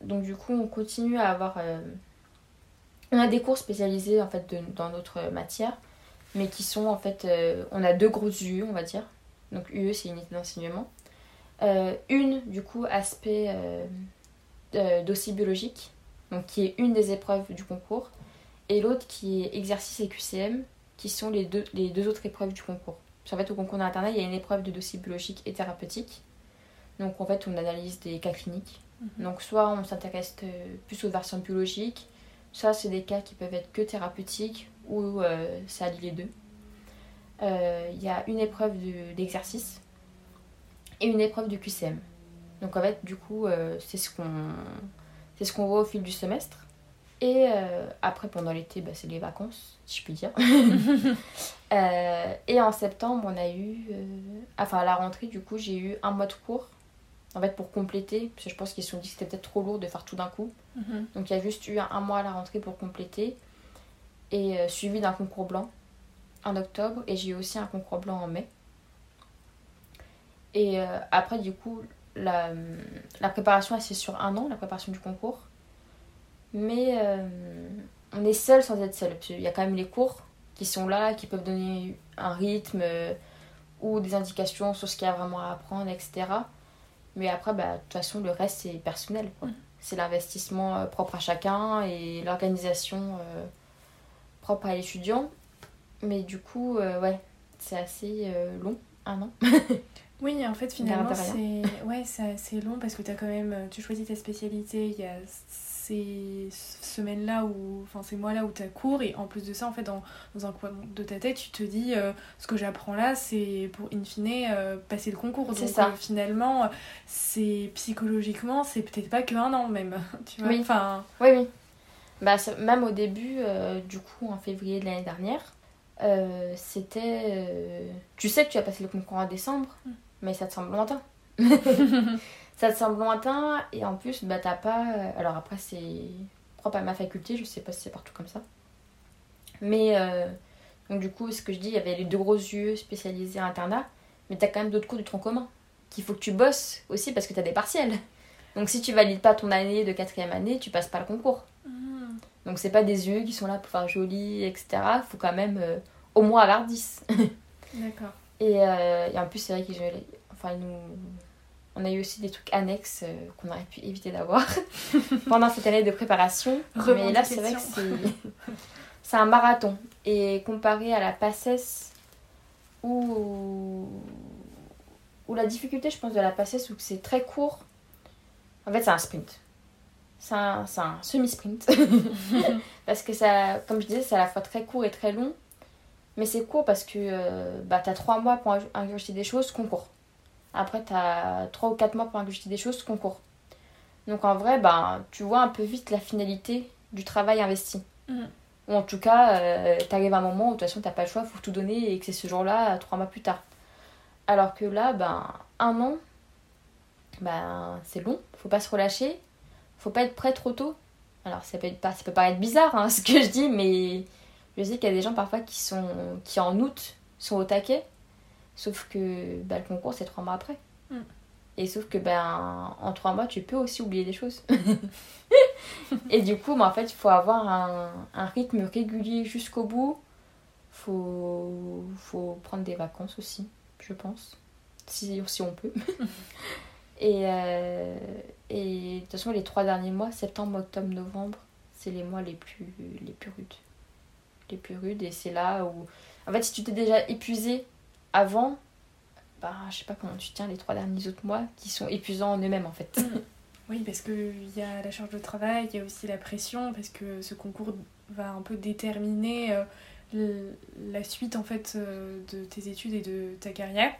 donc du coup on continue à avoir... on a des cours spécialisés en fait dans notre matière mais qui sont en fait. on a deux grosses UE, on va dire. Donc UE, c'est unité d'enseignement. Euh, une, du coup, aspect euh, euh, dossier biologique, donc qui est une des épreuves du concours, et l'autre qui est exercice et QCM, qui sont les deux, les deux autres épreuves du concours. Qu'en fait, au concours d'internat, il y a une épreuve de dossier biologique et thérapeutique. Donc en fait, on analyse des cas cliniques. Mhm. Donc soit on s'intéresse plus aux versions biologiques, soit c'est des cas qui peuvent être que thérapeutiques ou euh, ça allie les deux. Euh, Il y a une épreuve de- d'exercice et une épreuve de QCM. Donc en fait, du coup, euh, c'est ce qu'on c'est ce qu'on voit au fil du semestre. Et euh, après, pendant l'été, bah, c'est les vacances, si je puis dire. Euh, et en septembre, on a eu... euh, Enfin, à la rentrée, du coup, j'ai eu un mois de cours. En fait, pour compléter, parce que je pense qu'ils se sont dit que c'était peut-être trop lourd de faire tout d'un coup. Mhm. Donc il y a juste eu un, un mois à la rentrée pour compléter. Et suivi d'un concours blanc en octobre. Et j'ai eu aussi un concours blanc en mai. Et euh, après, du coup, la, la préparation, c'est sur un an, la préparation du concours. Mais euh, on est seul sans être seul. Qu'il y a quand même les cours qui sont là, qui peuvent donner un rythme euh, ou des indications sur ce qu'il y a vraiment à apprendre, etc. Mais après, bah, de toute façon, le reste, c'est personnel. quoi. C'est l'investissement propre à chacun et l'organisation propre à l'étudiant. Mais du coup, euh, ouais, c'est assez euh, long, un an. Oui, en fait, finalement, c'est ouais, assez long parce que as quand même, tu choisis ta spécialité, il y a ces semaines-là enfin ces mois-là où tu as cours et en plus de ça, en fait, dans, dans un coin de ta tête, tu te dis euh, ce que j'apprends là, c'est pour in fine passer le concours. Donc ça. finalement, c'est psychologiquement, c'est peut-être pas que un an même, tu vois. Oui. Enfin, Oui, oui. Bah, même au début, du coup, en février de l'année dernière, euh, c'était. euh, Tu sais que tu as passé le concours en décembre, Mm. mais ça te semble lointain. ça te semble lointain, et en plus, bah, t'as pas. euh, Alors après, c'est propre à ma faculté, je sais pas si c'est partout comme ça. Mais. euh, Donc, du coup, ce que je dis, il y avait les deux gros yeux spécialisés à internat, mais t'as quand même d'autres cours du tronc commun qu'il faut que tu bosses aussi parce que t'as des partiels. Donc, si tu valides pas ton année de quatrième année, tu passes pas le concours. hmm, Donc c'est pas des yeux qui sont là pour faire joli, etc. Il faut quand même euh, au moins avoir 10. d'accord. Et, euh, et en plus, c'est vrai qu'ils enfin, nous... on a eu aussi des trucs annexes euh, qu'on aurait pu éviter d'avoir pendant cette année de préparation. Mais là, c'est vrai que c'est... un marathon. Et comparé à la PACES, où... où la difficulté, je pense, de la PACES, où c'est très court, en fait, c'est un sprint. C'est un, un semi-sprint. parce que ça, comme je disais, c'est à la fois très court et très long. Mais c'est court parce que euh, bah, t'as 3 mois pour ing- ingurgiter des choses, concours. Après, t'as 3 ou 4 mois pour ingurgiter des choses, concours. Donc en vrai, bah, tu vois un peu vite la finalité du travail investi. Mhm. Ou en tout cas, euh, t'arrives à un moment où de toute façon, t'as pas le choix, faut tout donner et que c'est ce jour-là, 3 mois plus tard. Alors que là, ben, un an, ben, c'est long, faut pas se relâcher, faut pas être prêt trop tôt. Alors ça peut, être, ça peut paraître bizarre hein, ce que je dis, mais je sais qu'il y a des gens parfois qui, sont, qui en août sont au taquet, sauf que ben, le concours c'est trois mois après. Mm. Et sauf que ben, en trois mois tu peux aussi oublier des choses. Et du coup, ben, en fait, il faut avoir un, un rythme régulier jusqu'au bout. Faut, faut prendre des vacances aussi, je pense, si, si on peut. Et, euh, et de toute façon, les trois derniers mois, septembre, octobre, novembre, c'est les mois les plus, les plus rudes. Les plus rudes, et c'est là où. En fait, si tu t'es déjà épuisé avant, bah, je sais pas comment tu tiens les trois derniers autres mois qui sont épuisants en eux-mêmes en fait. Mm. Oui, parce qu'il y a la charge de travail, il y a aussi la pression, parce que ce concours va un peu déterminer euh, la suite en fait euh, de tes études et de ta carrière.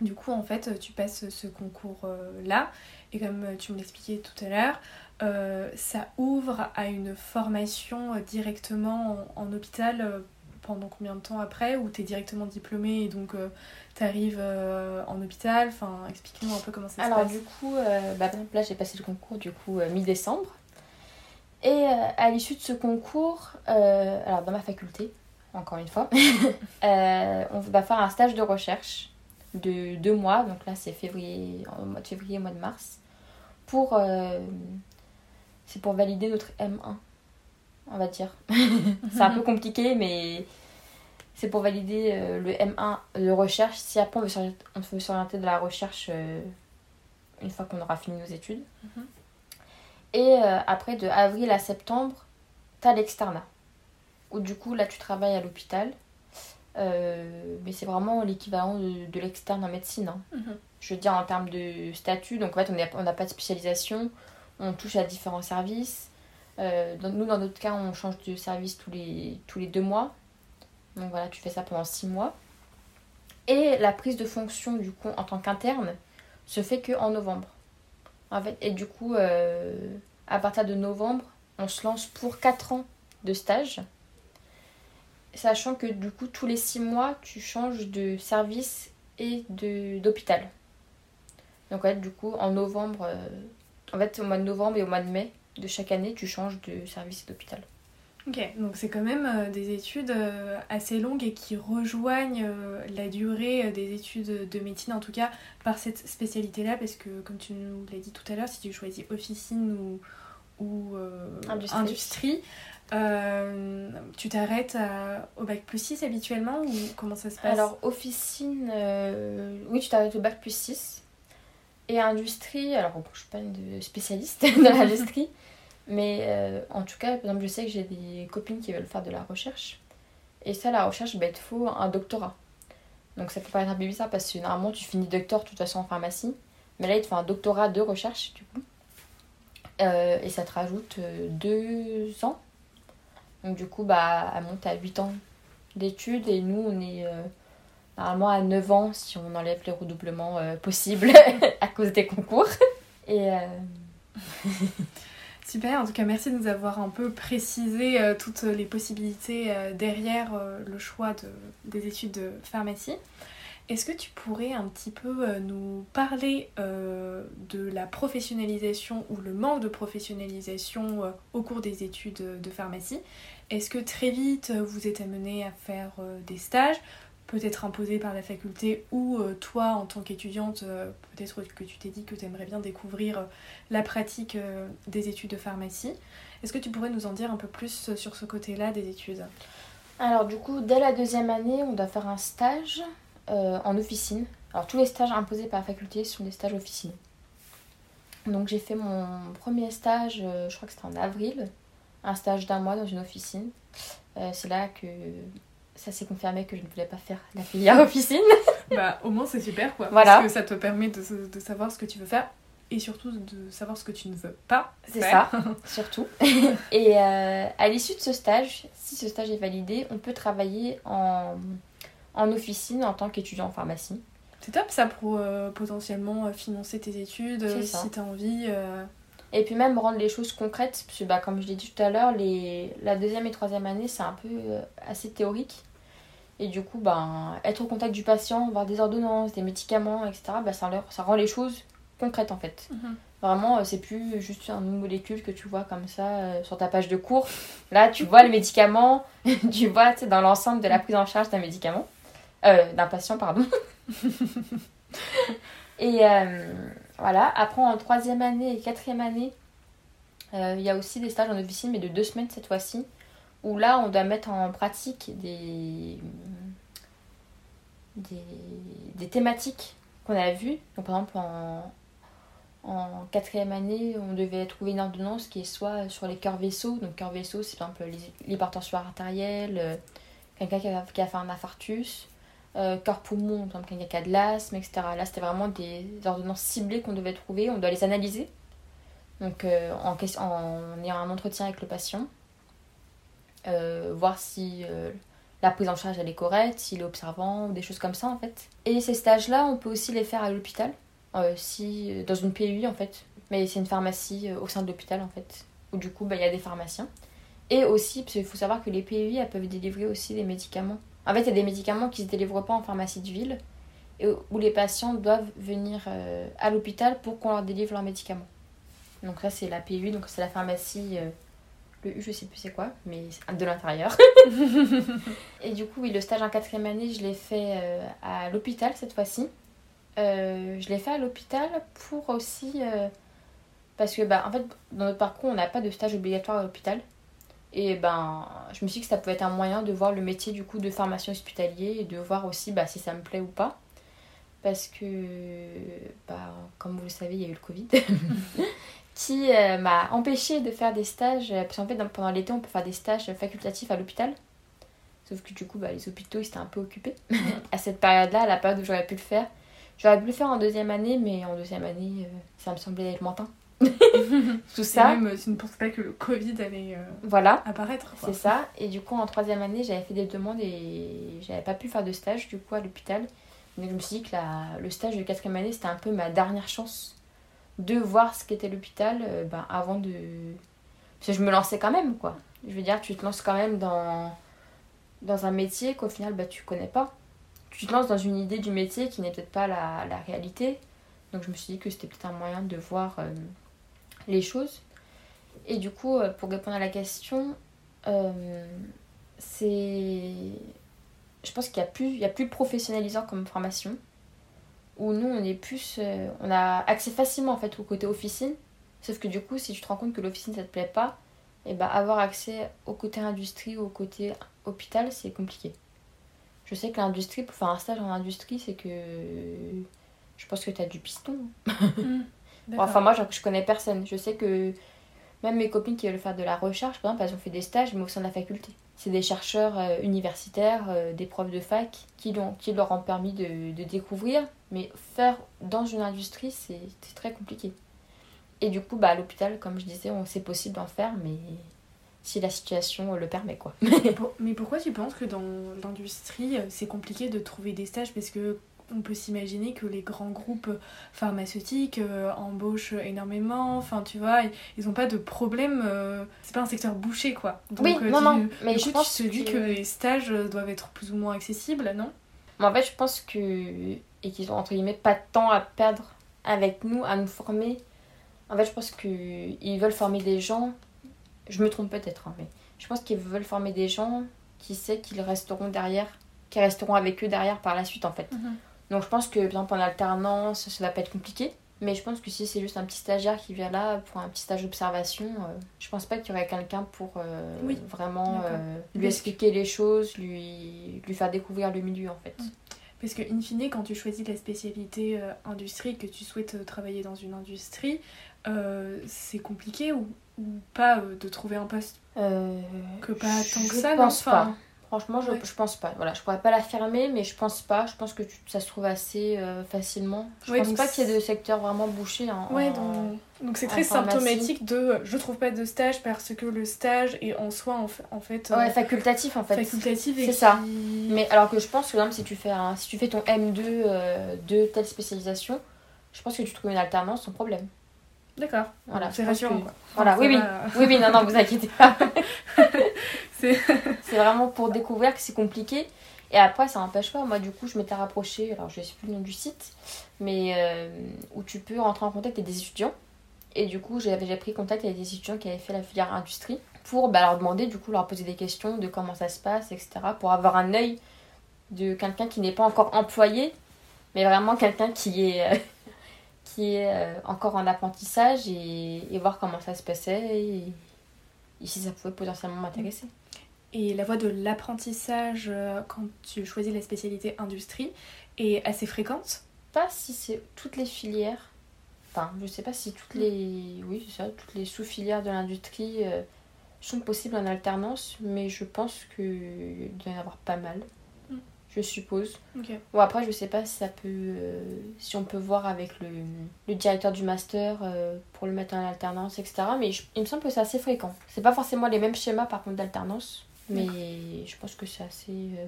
Du coup, en fait, tu passes ce concours-là, et comme tu me l'expliquais tout à l'heure, ça ouvre à une formation directement en, hôpital pendant combien de temps après Ou tu es directement diplômé et donc tu arrives en hôpital? Enfin, explique-nous un peu comment ça se passe. Alors, du coup, bah, là, j'ai passé le concours du coup mi-décembre. Et à l'issue de ce concours, alors dans ma faculté, encore une fois, on va faire un stage de recherche de deux mois, donc là c'est février, en mois de février, mois de mars, pour euh, c'est pour valider notre M1, on va dire. c'est un peu compliqué, mais c'est pour valider euh, le M1 de recherche. Si après on veut s'orienter de la recherche euh, une fois qu'on aura fini nos études. Mhm. Et après, de avril à septembre, t'as l'externat. Où du coup, là, tu travailles à l'hôpital. Euh, mais c'est vraiment l'équivalent de, l'externe en médecine. Hein. Mhm. Je veux dire en termes de statut, donc en fait on n'a pas de spécialisation, on touche à différents services. Euh, nous dans notre cas on change de service tous les, deux mois. Donc voilà, tu fais ça pendant six mois. Et la prise de fonction du coup en tant qu'interne se fait que en novembre. En fait, et du coup, euh, à partir de novembre, on se lance pour quatre ans de stage sachant que du coup tous les six mois tu changes de service et d'hôpital. Donc ouais, du coup en novembre, euh, en fait au mois de novembre et au mois de mai de chaque année tu changes de service et d'hôpital. Ok, donc c'est quand même euh, des études euh, assez longues et qui rejoignent la durée des études de médecine, en tout cas par cette spécialité-là, parce que comme tu nous l'as dit tout à l'heure, si tu choisis officine ou, ou industrie euh, tu t'arrêtes au bac plus 6 habituellement ou comment ça se passe? Alors, officine, euh, oui, tu t'arrêtes au bac plus 6. Et industrie, alors je suis pas une spécialiste de l'industrie, mais euh, en tout cas, par exemple, je sais que j'ai des copines qui veulent faire de la recherche. Et ça, la recherche, bah, il te faut un doctorat. Donc ça peut paraître un peu bizarre parce que normalement tu finis docteur de toute façon en pharmacie. Mais là, il te faut un doctorat de recherche du coup. et ça te rajoute deux ans donc du coup, bah, elle monte à 8 ans d'études et nous, on est euh, normalement à 9 ans si on enlève les redoublements euh, possibles à cause des concours. Et... Euh, Super, en tout cas merci de nous avoir un peu précisé toutes les possibilités derrière le choix de, des études de pharmacie. Est-ce que tu pourrais un petit peu nous parler de la professionnalisation ou le manque de professionnalisation au cours des études de pharmacie? Est-ce que très vite euh, vous êtes amené à faire euh, des stages, peut-être imposés par la faculté ou euh, toi en tant qu'étudiante, peut-être que tu t'es dit que tu aimerais bien découvrir la pratique des études de pharmacie. Est-ce que tu pourrais nous en dire un peu plus sur ce côté-là des études? Alors du coup, dès la deuxième année, on doit faire un stage en officine. Alors tous les stages imposés par la faculté sont des stages officine. Donc j'ai fait mon premier stage, je crois que c'était en avril, un stage d'un mois dans une officine. Euh, c'est là que ça s'est confirmé que je ne voulais pas faire la filière officine. bah, au moins, c'est super, quoi. Voilà. Parce que ça te permet de, de, savoir ce que tu veux faire et surtout de savoir ce que tu ne veux pas C'est ça, surtout. et euh, à l'issue de ce stage, si ce stage est validé, on peut travailler en, en officine en tant qu'étudiant en pharmacie. C'est top ça pour euh, potentiellement financer tes études, si tu as envie. Et puis même rendre les choses concrètes, parce que bah, comme je l'ai dit tout à l'heure, les... la deuxième et troisième année, c'est un peu euh, assez théorique. Et du coup, ben, être au contact du patient, voir des ordonnances, des médicaments, etc., bah, ça, ça rend les choses concrètes en fait. Mhm. Vraiment, euh, c'est plus juste une molécule que tu vois comme ça euh, sur ta page de cours. Là, tu vois le médicament, tu vois dans l'ensemble de la prise en charge d'un médicament, d'un patient, pardon. et voilà. Après, en troisième année et quatrième année, euh, il y a aussi des stages en officine, mais de deux semaines cette fois-ci, où là, on doit mettre en pratique des, des, thématiques qu'on a vues. Donc, par exemple, en, quatrième année, on devait trouver une ordonnance qui est soit sur les cœurs vaisseaux. Donc, cœurs vaisseaux, c'est par exemple l'hypertension artérielle, euh, quelqu'un qui a, qui a, fait un infarctus, euh, cœur-poumon, donc il n'y a qu'à de l'asthme, etc. Là, c'était vraiment des ordonnances ciblées qu'on devait trouver. On doit les analyser. Donc, euh, en, en ayant un entretien avec le patient, euh, voir si euh, la prise en charge elle est correcte, s'il est observant, ou des choses comme ça en fait. Et ces stages-là, on peut aussi les faire à l'hôpital, euh, si, dans une PUI en fait. Mais c'est une pharmacie au sein de l'hôpital en fait, où du coup bah, il y a des pharmaciens. Et aussi, parce qu'il faut savoir que les PUI elles peuvent délivrer aussi des médicaments. En fait, il y a des médicaments qui ne se délivrent pas en pharmacie de ville, et où les patients doivent venir à l'hôpital pour qu'on leur délivre leurs médicaments. Donc ça c'est la PUI, donc c'est la pharmacie, le U je sais plus c'est quoi, mais c'est de l'intérieur. et du coup oui, le stage en quatrième année je l'ai fait euh, à l'hôpital cette fois-ci. Euh, je l'ai fait à l'hôpital pour aussi... euh, parce que bah, en fait dans notre parcours on n'a pas de stage obligatoire à l'hôpital. Et ben je me suis dit que ça pouvait être un moyen de voir le métier du coup de pharmacien hospitalier et de voir aussi bah, si ça me plaît ou pas. Parce que, bah, comme vous le savez, il y a eu le Covid. qui euh, m'a empêché de faire des stages. euh, Parce qu'en fait, dans- pendant l'été, on peut faire des stages facultatifs à l'hôpital. Sauf que du coup, bah, les hôpitaux, ils étaient un peu occupés. à cette période-là, à la période où j'aurais pu le faire. J'aurais pu le faire en deuxième année, mais en deuxième année, euh, ça me semblait lointain. Tout Et ça, même, euh, tu ne penses pas que le Covid allait euh, voilà. apparaître. C'est ça. Et du coup, en troisième année, j'avais fait des demandes et j'avais pas pu faire de stage du coup à l'hôpital. Donc je me suis dit que la- le stage de quatrième année, c'était un peu ma dernière chance de voir ce qu'était l'hôpital euh, ben, avant de... Parce que je me lançais quand même, quoi. Je veux dire, tu te lances quand même dans, dans un métier qu'au final, bah, tu connais pas. Tu te lances dans une idée du métier qui n'est peut-être pas la, la réalité. Donc je me suis dit que c'était peut-être un moyen de voir euh, les choses. Et du coup, euh, pour répondre à la question, c'est. Je pense qu'il y a plus, il y a plus professionnalisant comme formation. Où nous, on est plus. euh, on a accès facilement en fait au côté officine. Sauf que du coup, si tu te rends compte que l'officine ça te plaît pas, et ben avoir accès au côté industrie ou au côté hôpital, c'est compliqué. Je sais que l'industrie, pour faire un stage en industrie, c'est que. Je pense que tu as du piston. Mm. Enfin, moi, je, je connais personne. Je sais que même mes copines qui veulent faire de la recherche, par exemple, elles ont fait des stages, mais au sein de la faculté. C'est des chercheurs euh, universitaires, euh, des profs de fac, qui, l'ont- qui leur ont permis de, découvrir. Mais faire dans une industrie, c'est très compliqué. Et du coup, bah, à l'hôpital, comme je disais, on- c'est possible d'en faire, mais si la situation le permet, quoi. Mais, pour- mais pourquoi tu penses que dans l'industrie, c'est compliqué de trouver des stages? Parce que on peut s'imaginer que les grands groupes pharmaceutiques euh, embauchent énormément. Enfin, tu vois, ils- n'ont pas de problème. euh, c'est pas un secteur bouché, quoi. Donc, Oui, euh, non, tu- non, mais du je coup, pense tu te dis que- que les stages doivent être plus ou moins accessibles, non? Mais en fait, je pense que. Et qu'ils ont entre guillemets pas de temps à perdre avec nous, à nous former. En fait, je pense qu'ils veulent former des gens. Je me trompe peut-être, hein, mais je pense qu'ils veulent former des gens qui savent qu'ils resteront derrière, qui resteront avec eux derrière par la suite, en fait. Donc, je pense que, par exemple, en alternance, ça va pas être compliqué. Mais je pense que si c'est juste un petit stagiaire qui vient là pour un petit stage d'observation, euh, je pense pas qu'il y aurait quelqu'un pour euh, Oui, vraiment euh, lui expliquer les choses, lui, lui faire découvrir le milieu, en fait. Parce que, in fine, quand tu choisis la spécialité euh, industrie, que tu souhaites travailler dans une industrie, c'est compliqué ou, ou pas de trouver un poste que pas tant que je ça, non? pense Enfin, pas. Franchement, je, ouais. je pense pas. Voilà, je pourrais pas l'affirmer, mais je pense pas. Je pense que tu- ça se trouve assez euh, facilement. Je Ouais, pense pas qu'il y ait de secteur vraiment bouché. en- Ouais, en- donc c'est très symptomatique de euh, je trouve pas de stage parce que le stage est en soi en fait, en fait, euh, facultatif en fait. facultatif C'est qui- ça. Mais alors que je pense que si tu fais, un- si tu fais ton M2 euh, de telle spécialisation, je pense que tu trouves une alternance sans problème. D'accord, Voilà, c'est rassurant que- quoi. Voilà, Enfin, oui, oui. va. Oui, oui, non, non, vous inquiétez pas. C'est- vraiment pour découvrir que c'est compliqué. Et après, ça n'empêche pas. Moi, du coup, je m'étais rapprochée, alors je ne sais plus le nom du site, mais euh, où tu peux rentrer en contact avec des étudiants. Et du coup, j'avais pris contact avec des étudiants qui avaient fait la filière industrie pour bah, leur demander, du coup, leur poser des questions de comment ça se passe, etc. Pour avoir un œil de quelqu'un qui n'est pas encore employé, mais vraiment quelqu'un qui est, euh, qui est euh, encore en apprentissage et, et voir comment ça se passait et, et si ça pouvait potentiellement m'intéresser. Et la voie de l'apprentissage euh, quand tu choisis la spécialité industrie est assez fréquente. pas si c'est toutes les filières. Enfin, je sais pas si toutes les. Oui, c'est ça, toutes les sous-filières de l'industrie euh, sont possibles en alternance, mais je pense qu'il doit y en avoir pas mal. Mm. je suppose. Ok. Bon, après, je sais pas si ça peut. euh, si on peut voir avec le, le directeur du master euh, pour le mettre en alternance, etc. Mais je- il me semble que c'est assez fréquent. C'est pas forcément les mêmes schémas, par contre, d'alternance. Mais je pense que c'est assez euh,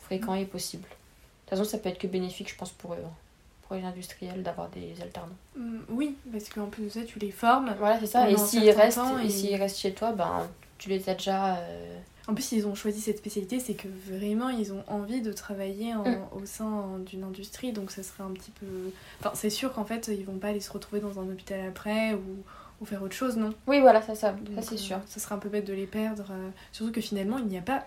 fréquent et possible. De toute façon, ça peut être que bénéfique, je pense, pour eux. hein, Pour les industriels, d'avoir des alternants. Hum, oui, parce qu'en plus de ça, tu les formes. Voilà, c'est ça. Et s'ils restent, et s'ils restent chez toi, ben, tu les as déjà. euh, En plus, ils ont choisi cette spécialité, c'est que vraiment, ils ont envie de travailler en- Mm. au sein d'une industrie, donc ça serait un petit peu... Enfin, c'est sûr qu'en fait, ils vont pas aller se retrouver dans un hôpital après ou, faire autre chose, non Oui, voilà, ça. Donc, ça, c'est euh, sûr. Ça serait un peu bête de les perdre. euh, surtout que finalement, il n'y a pas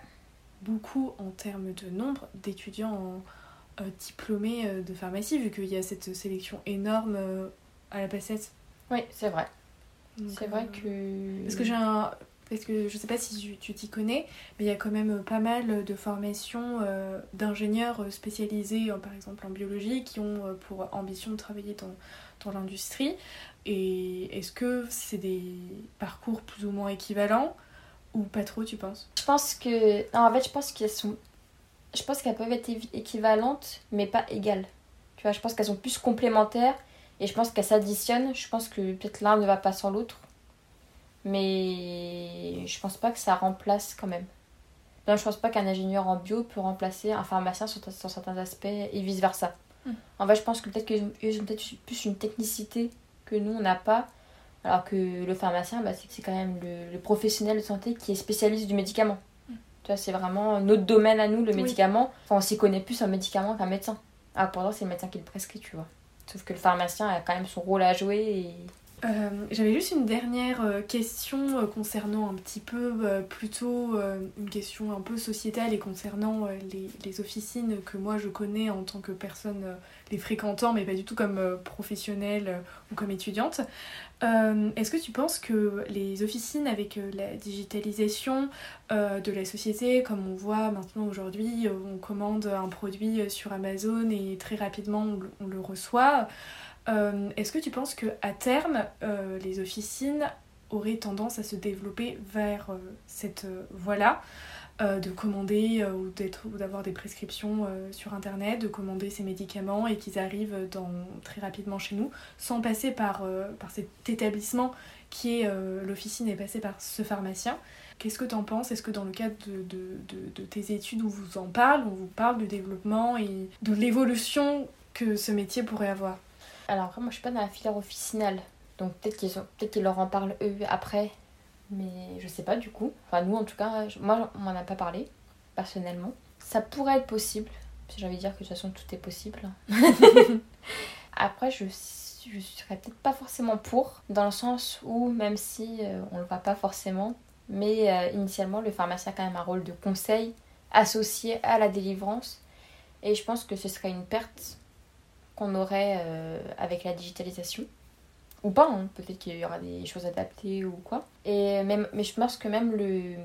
beaucoup en termes de nombre d'étudiants en, euh, diplômés de pharmacie, vu qu'il y a cette sélection énorme à la passette. Oui, c'est vrai. C'est vrai que. Parce que j'ai un. Parce que je sais pas si tu- t'y connais, mais il y a quand même pas mal de formations d'ingénieurs spécialisés, par exemple en biologie, qui ont pour ambition de travailler dans, dans l'industrie. Et est-ce que c'est des parcours plus ou moins équivalents ou pas trop, tu penses? Je pense que. Non, en fait, je pense qu'elles sont. Je pense qu'elles peuvent être équivalentes, mais pas égales. Tu vois, je pense qu'elles sont plus complémentaires et je pense qu'elles s'additionnent. Je pense que peut-être l'un ne va pas sans l'autre. Mais je pense pas que ça remplace quand même. Non, je pense pas qu'un ingénieur en bio peut remplacer un pharmacien sur, sur certains aspects et vice versa. Mm. En fait, je pense que peut-être qu'ils ont, ils ont peut-être plus une technicité que nous on n'a pas. Alors que le pharmacien, bah, c'est c'est quand même le, le professionnel de santé qui est spécialiste du médicament. Tu vois, c'est vraiment notre domaine à nous, le Oui. médicament. Enfin, on s'y connaît plus en médicament qu'un médecin. Alors pourtant, c'est le médecin qui le prescrit, tu vois. Sauf que le pharmacien a quand même son rôle à jouer et... Euh, J'avais juste une dernière euh, question euh, concernant un petit peu plutôt une question un peu sociétale et concernant les, officines que moi je connais en tant que personne les fréquentant mais pas du tout comme professionnelle ou comme étudiante. Est-ce que tu penses que les officines avec la digitalisation de la société, comme on voit maintenant aujourd'hui, on commande un produit sur Amazon et très rapidement on le reçoit, euh, Est-ce que tu penses que à terme, euh, les officines auraient tendance à se développer vers euh, cette voie-là, de commander ou d'avoir des prescriptions sur internet, de commander ces médicaments et qu'ils arrivent très rapidement chez nous, sans passer par, cet établissement qui est l'officine et passer par ce pharmacien? Qu'est-ce que tu en penses? Est-ce que dans le cadre de, tes études où vous en parle, on vous parle du développement et de l'évolution que ce métier pourrait avoir? Alors après, moi, je suis pas dans la filière officinale. Donc peut-être qu'ils peut qu'ils leur en parlent eux après. Mais je sais pas du coup. Enfin, nous, en tout cas, moi, on m'en a pas parlé, personnellement. Ça pourrait être possible. J'ai envie de dire que de toute façon, tout est possible. après, je, je serais peut-être pas forcément pour. Dans le sens où, même si euh, on le voit pas forcément, mais euh, initialement, le pharmacien a quand même un rôle de conseil associé à la délivrance. Et je pense que ce serait une perte qu'on aurait euh, avec la digitalisation. Ou pas, hein. peut-être qu'il y aura des choses adaptées ou quoi. Et même, mais je pense que même le,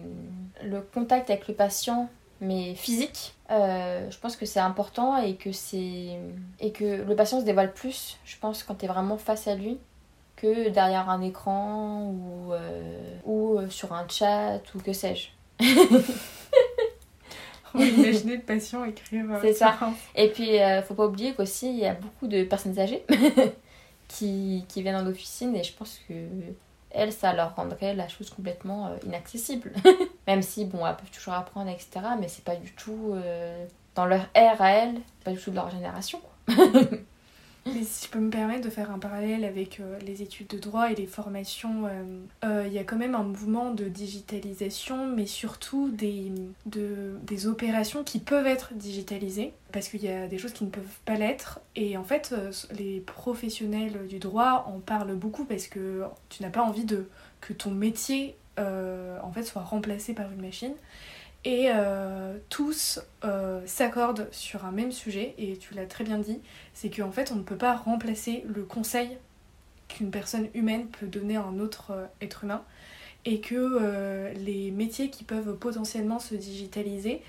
le contact avec le patient, mais physique, euh, je pense que c'est important et que, c'est, et que le patient se dévoile plus, je pense, quand tu es vraiment face à lui que derrière un écran ou, euh, ou sur un chat ou que sais-je. Imaginer le patient écrire. euh, C'est ça. Et puis, euh, faut pas oublier qu'aussi, il y a beaucoup de personnes âgées qui, qui viennent en officine et je pense que elles, ça leur rendrait la chose complètement euh, inaccessible. Même si, bon, elles peuvent toujours apprendre, etc. Mais c'est pas du tout euh, dans leur ère à elles, pas du tout de leur génération. Mais si je peux me permettre de faire un parallèle avec euh, les études de droit et les formations, euh, euh, il y a quand même un mouvement de digitalisation, mais surtout des, de- des opérations qui peuvent être digitalisées, parce qu'il y a des choses qui ne peuvent pas l'être. Et en fait, les professionnels du droit en parlent beaucoup parce que tu n'as pas envie de, que ton métier en fait, soit remplacé par une machine. Et euh, tous euh, s'accordent sur un même sujet, et tu l'as très bien dit, c'est qu'en fait on ne peut pas remplacer le conseil qu'une personne humaine peut donner à un autre euh, être humain, et que les métiers qui peuvent potentiellement se digitaliser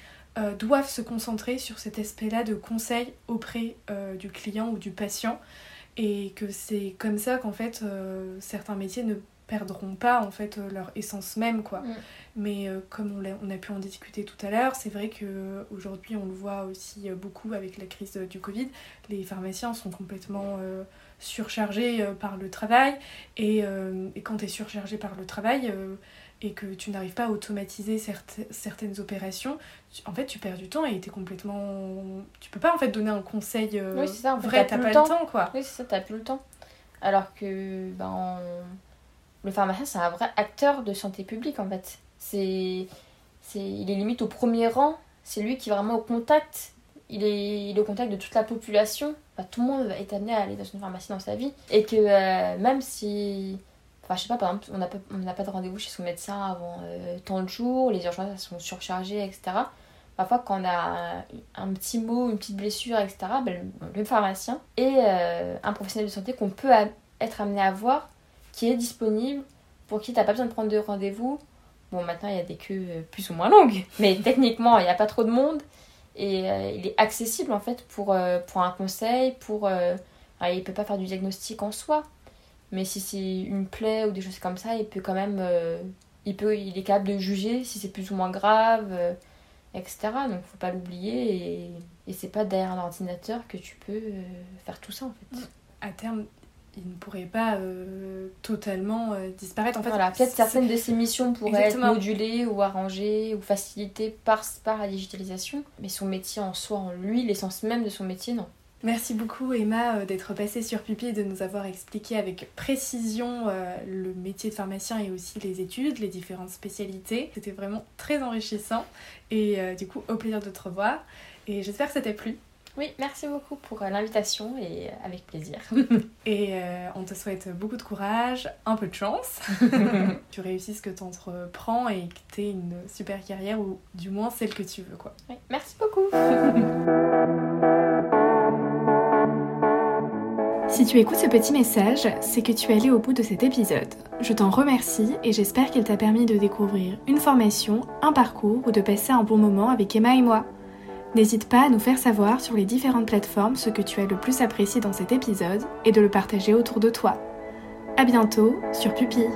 doivent se concentrer sur cet aspect-là de conseil auprès du client ou du patient, et que c'est comme ça qu'en fait certains métiers ne perdront pas en fait leur essence même quoi. Mm. Mais euh, comme on, a pu en discuter tout à l'heure, c'est vrai que aujourd'hui on le voit aussi euh, beaucoup avec la crise euh, du Covid, les pharmaciens sont complètement euh, surchargés euh, par le travail et, euh, et quand tu es surchargé par le travail euh, et que tu n'arrives pas à automatiser certes- certaines opérations, tu- en fait tu perds du temps et tu es complètement tu peux pas en fait donner un conseil euh, Oui, ça, en fait, vrai, t'as pas le le temps quoi. Oui, c'est ça, t'as plus le temps. Alors que ben, on- le pharmacien, c'est un vrai acteur de santé publique en fait. C'est, c'est, il est limite au premier rang. C'est lui qui est vraiment au contact. Il est, il est au contact de toute la population. Enfin, tout le monde est amené à aller dans une pharmacie dans sa vie. Et que euh, même si. Enfin, je sais pas, par exemple, on n'a pas, on n'a pas de rendez-vous chez son médecin avant euh, tant de jours, les urgences sont surchargées, etc. Parfois, quand on a un, petit mot, une petite blessure, etc., ben, le, pharmacien est euh, un professionnel de santé qu'on peut a- être amené à voir, qui est disponible, pour qui t'as pas besoin de prendre de rendez-vous. Bon, maintenant, il y a des queues euh, plus ou moins longues, mais techniquement, il n'y a pas trop de monde. Et euh, il est accessible, en fait, pour, euh, pour un conseil, pour... euh, alors, il peut pas faire du diagnostic en soi, mais si c'est une plaie ou des choses comme ça, il peut quand même... il, peut, il est capable de juger si c'est plus ou moins grave. etc. Donc faut pas l'oublier et, et c'est pas derrière un ordinateur que tu peux faire tout ça en fait. à terme, il ne pourrait pas euh, totalement euh, disparaître. En fait, voilà, peut-être certaines de ces missions pourraient Exactement. être modulées ou arrangées ou facilitées par, par la digitalisation, mais son métier en soi, en lui, l'essence même de son métier, non. Merci beaucoup Emma euh, d'être passée sur Pupi et de nous avoir expliqué avec précision euh, le métier de pharmacien et aussi les études, les différentes spécialités. C'était vraiment très enrichissant et du coup au plaisir de te revoir et j'espère que ça t'a plu. Oui, merci beaucoup pour euh, l'invitation et euh, avec plaisir. Et euh, on te souhaite beaucoup de courage, un peu de chance. tu réussis ce que tu entreprends et que tu aies une super carrière ou du moins celle que tu veux quoi. Oui, merci beaucoup. Si tu écoutes ce petit message, c'est que tu es allé au bout de cet épisode. Je t'en remercie et j'espère qu'il t'a permis de découvrir une formation, un parcours ou de passer un bon moment avec Emma et moi. N'hésite pas à nous faire savoir sur les différentes plateformes ce que tu as le plus apprécié dans cet épisode et de le partager autour de toi. À bientôt sur Pupille.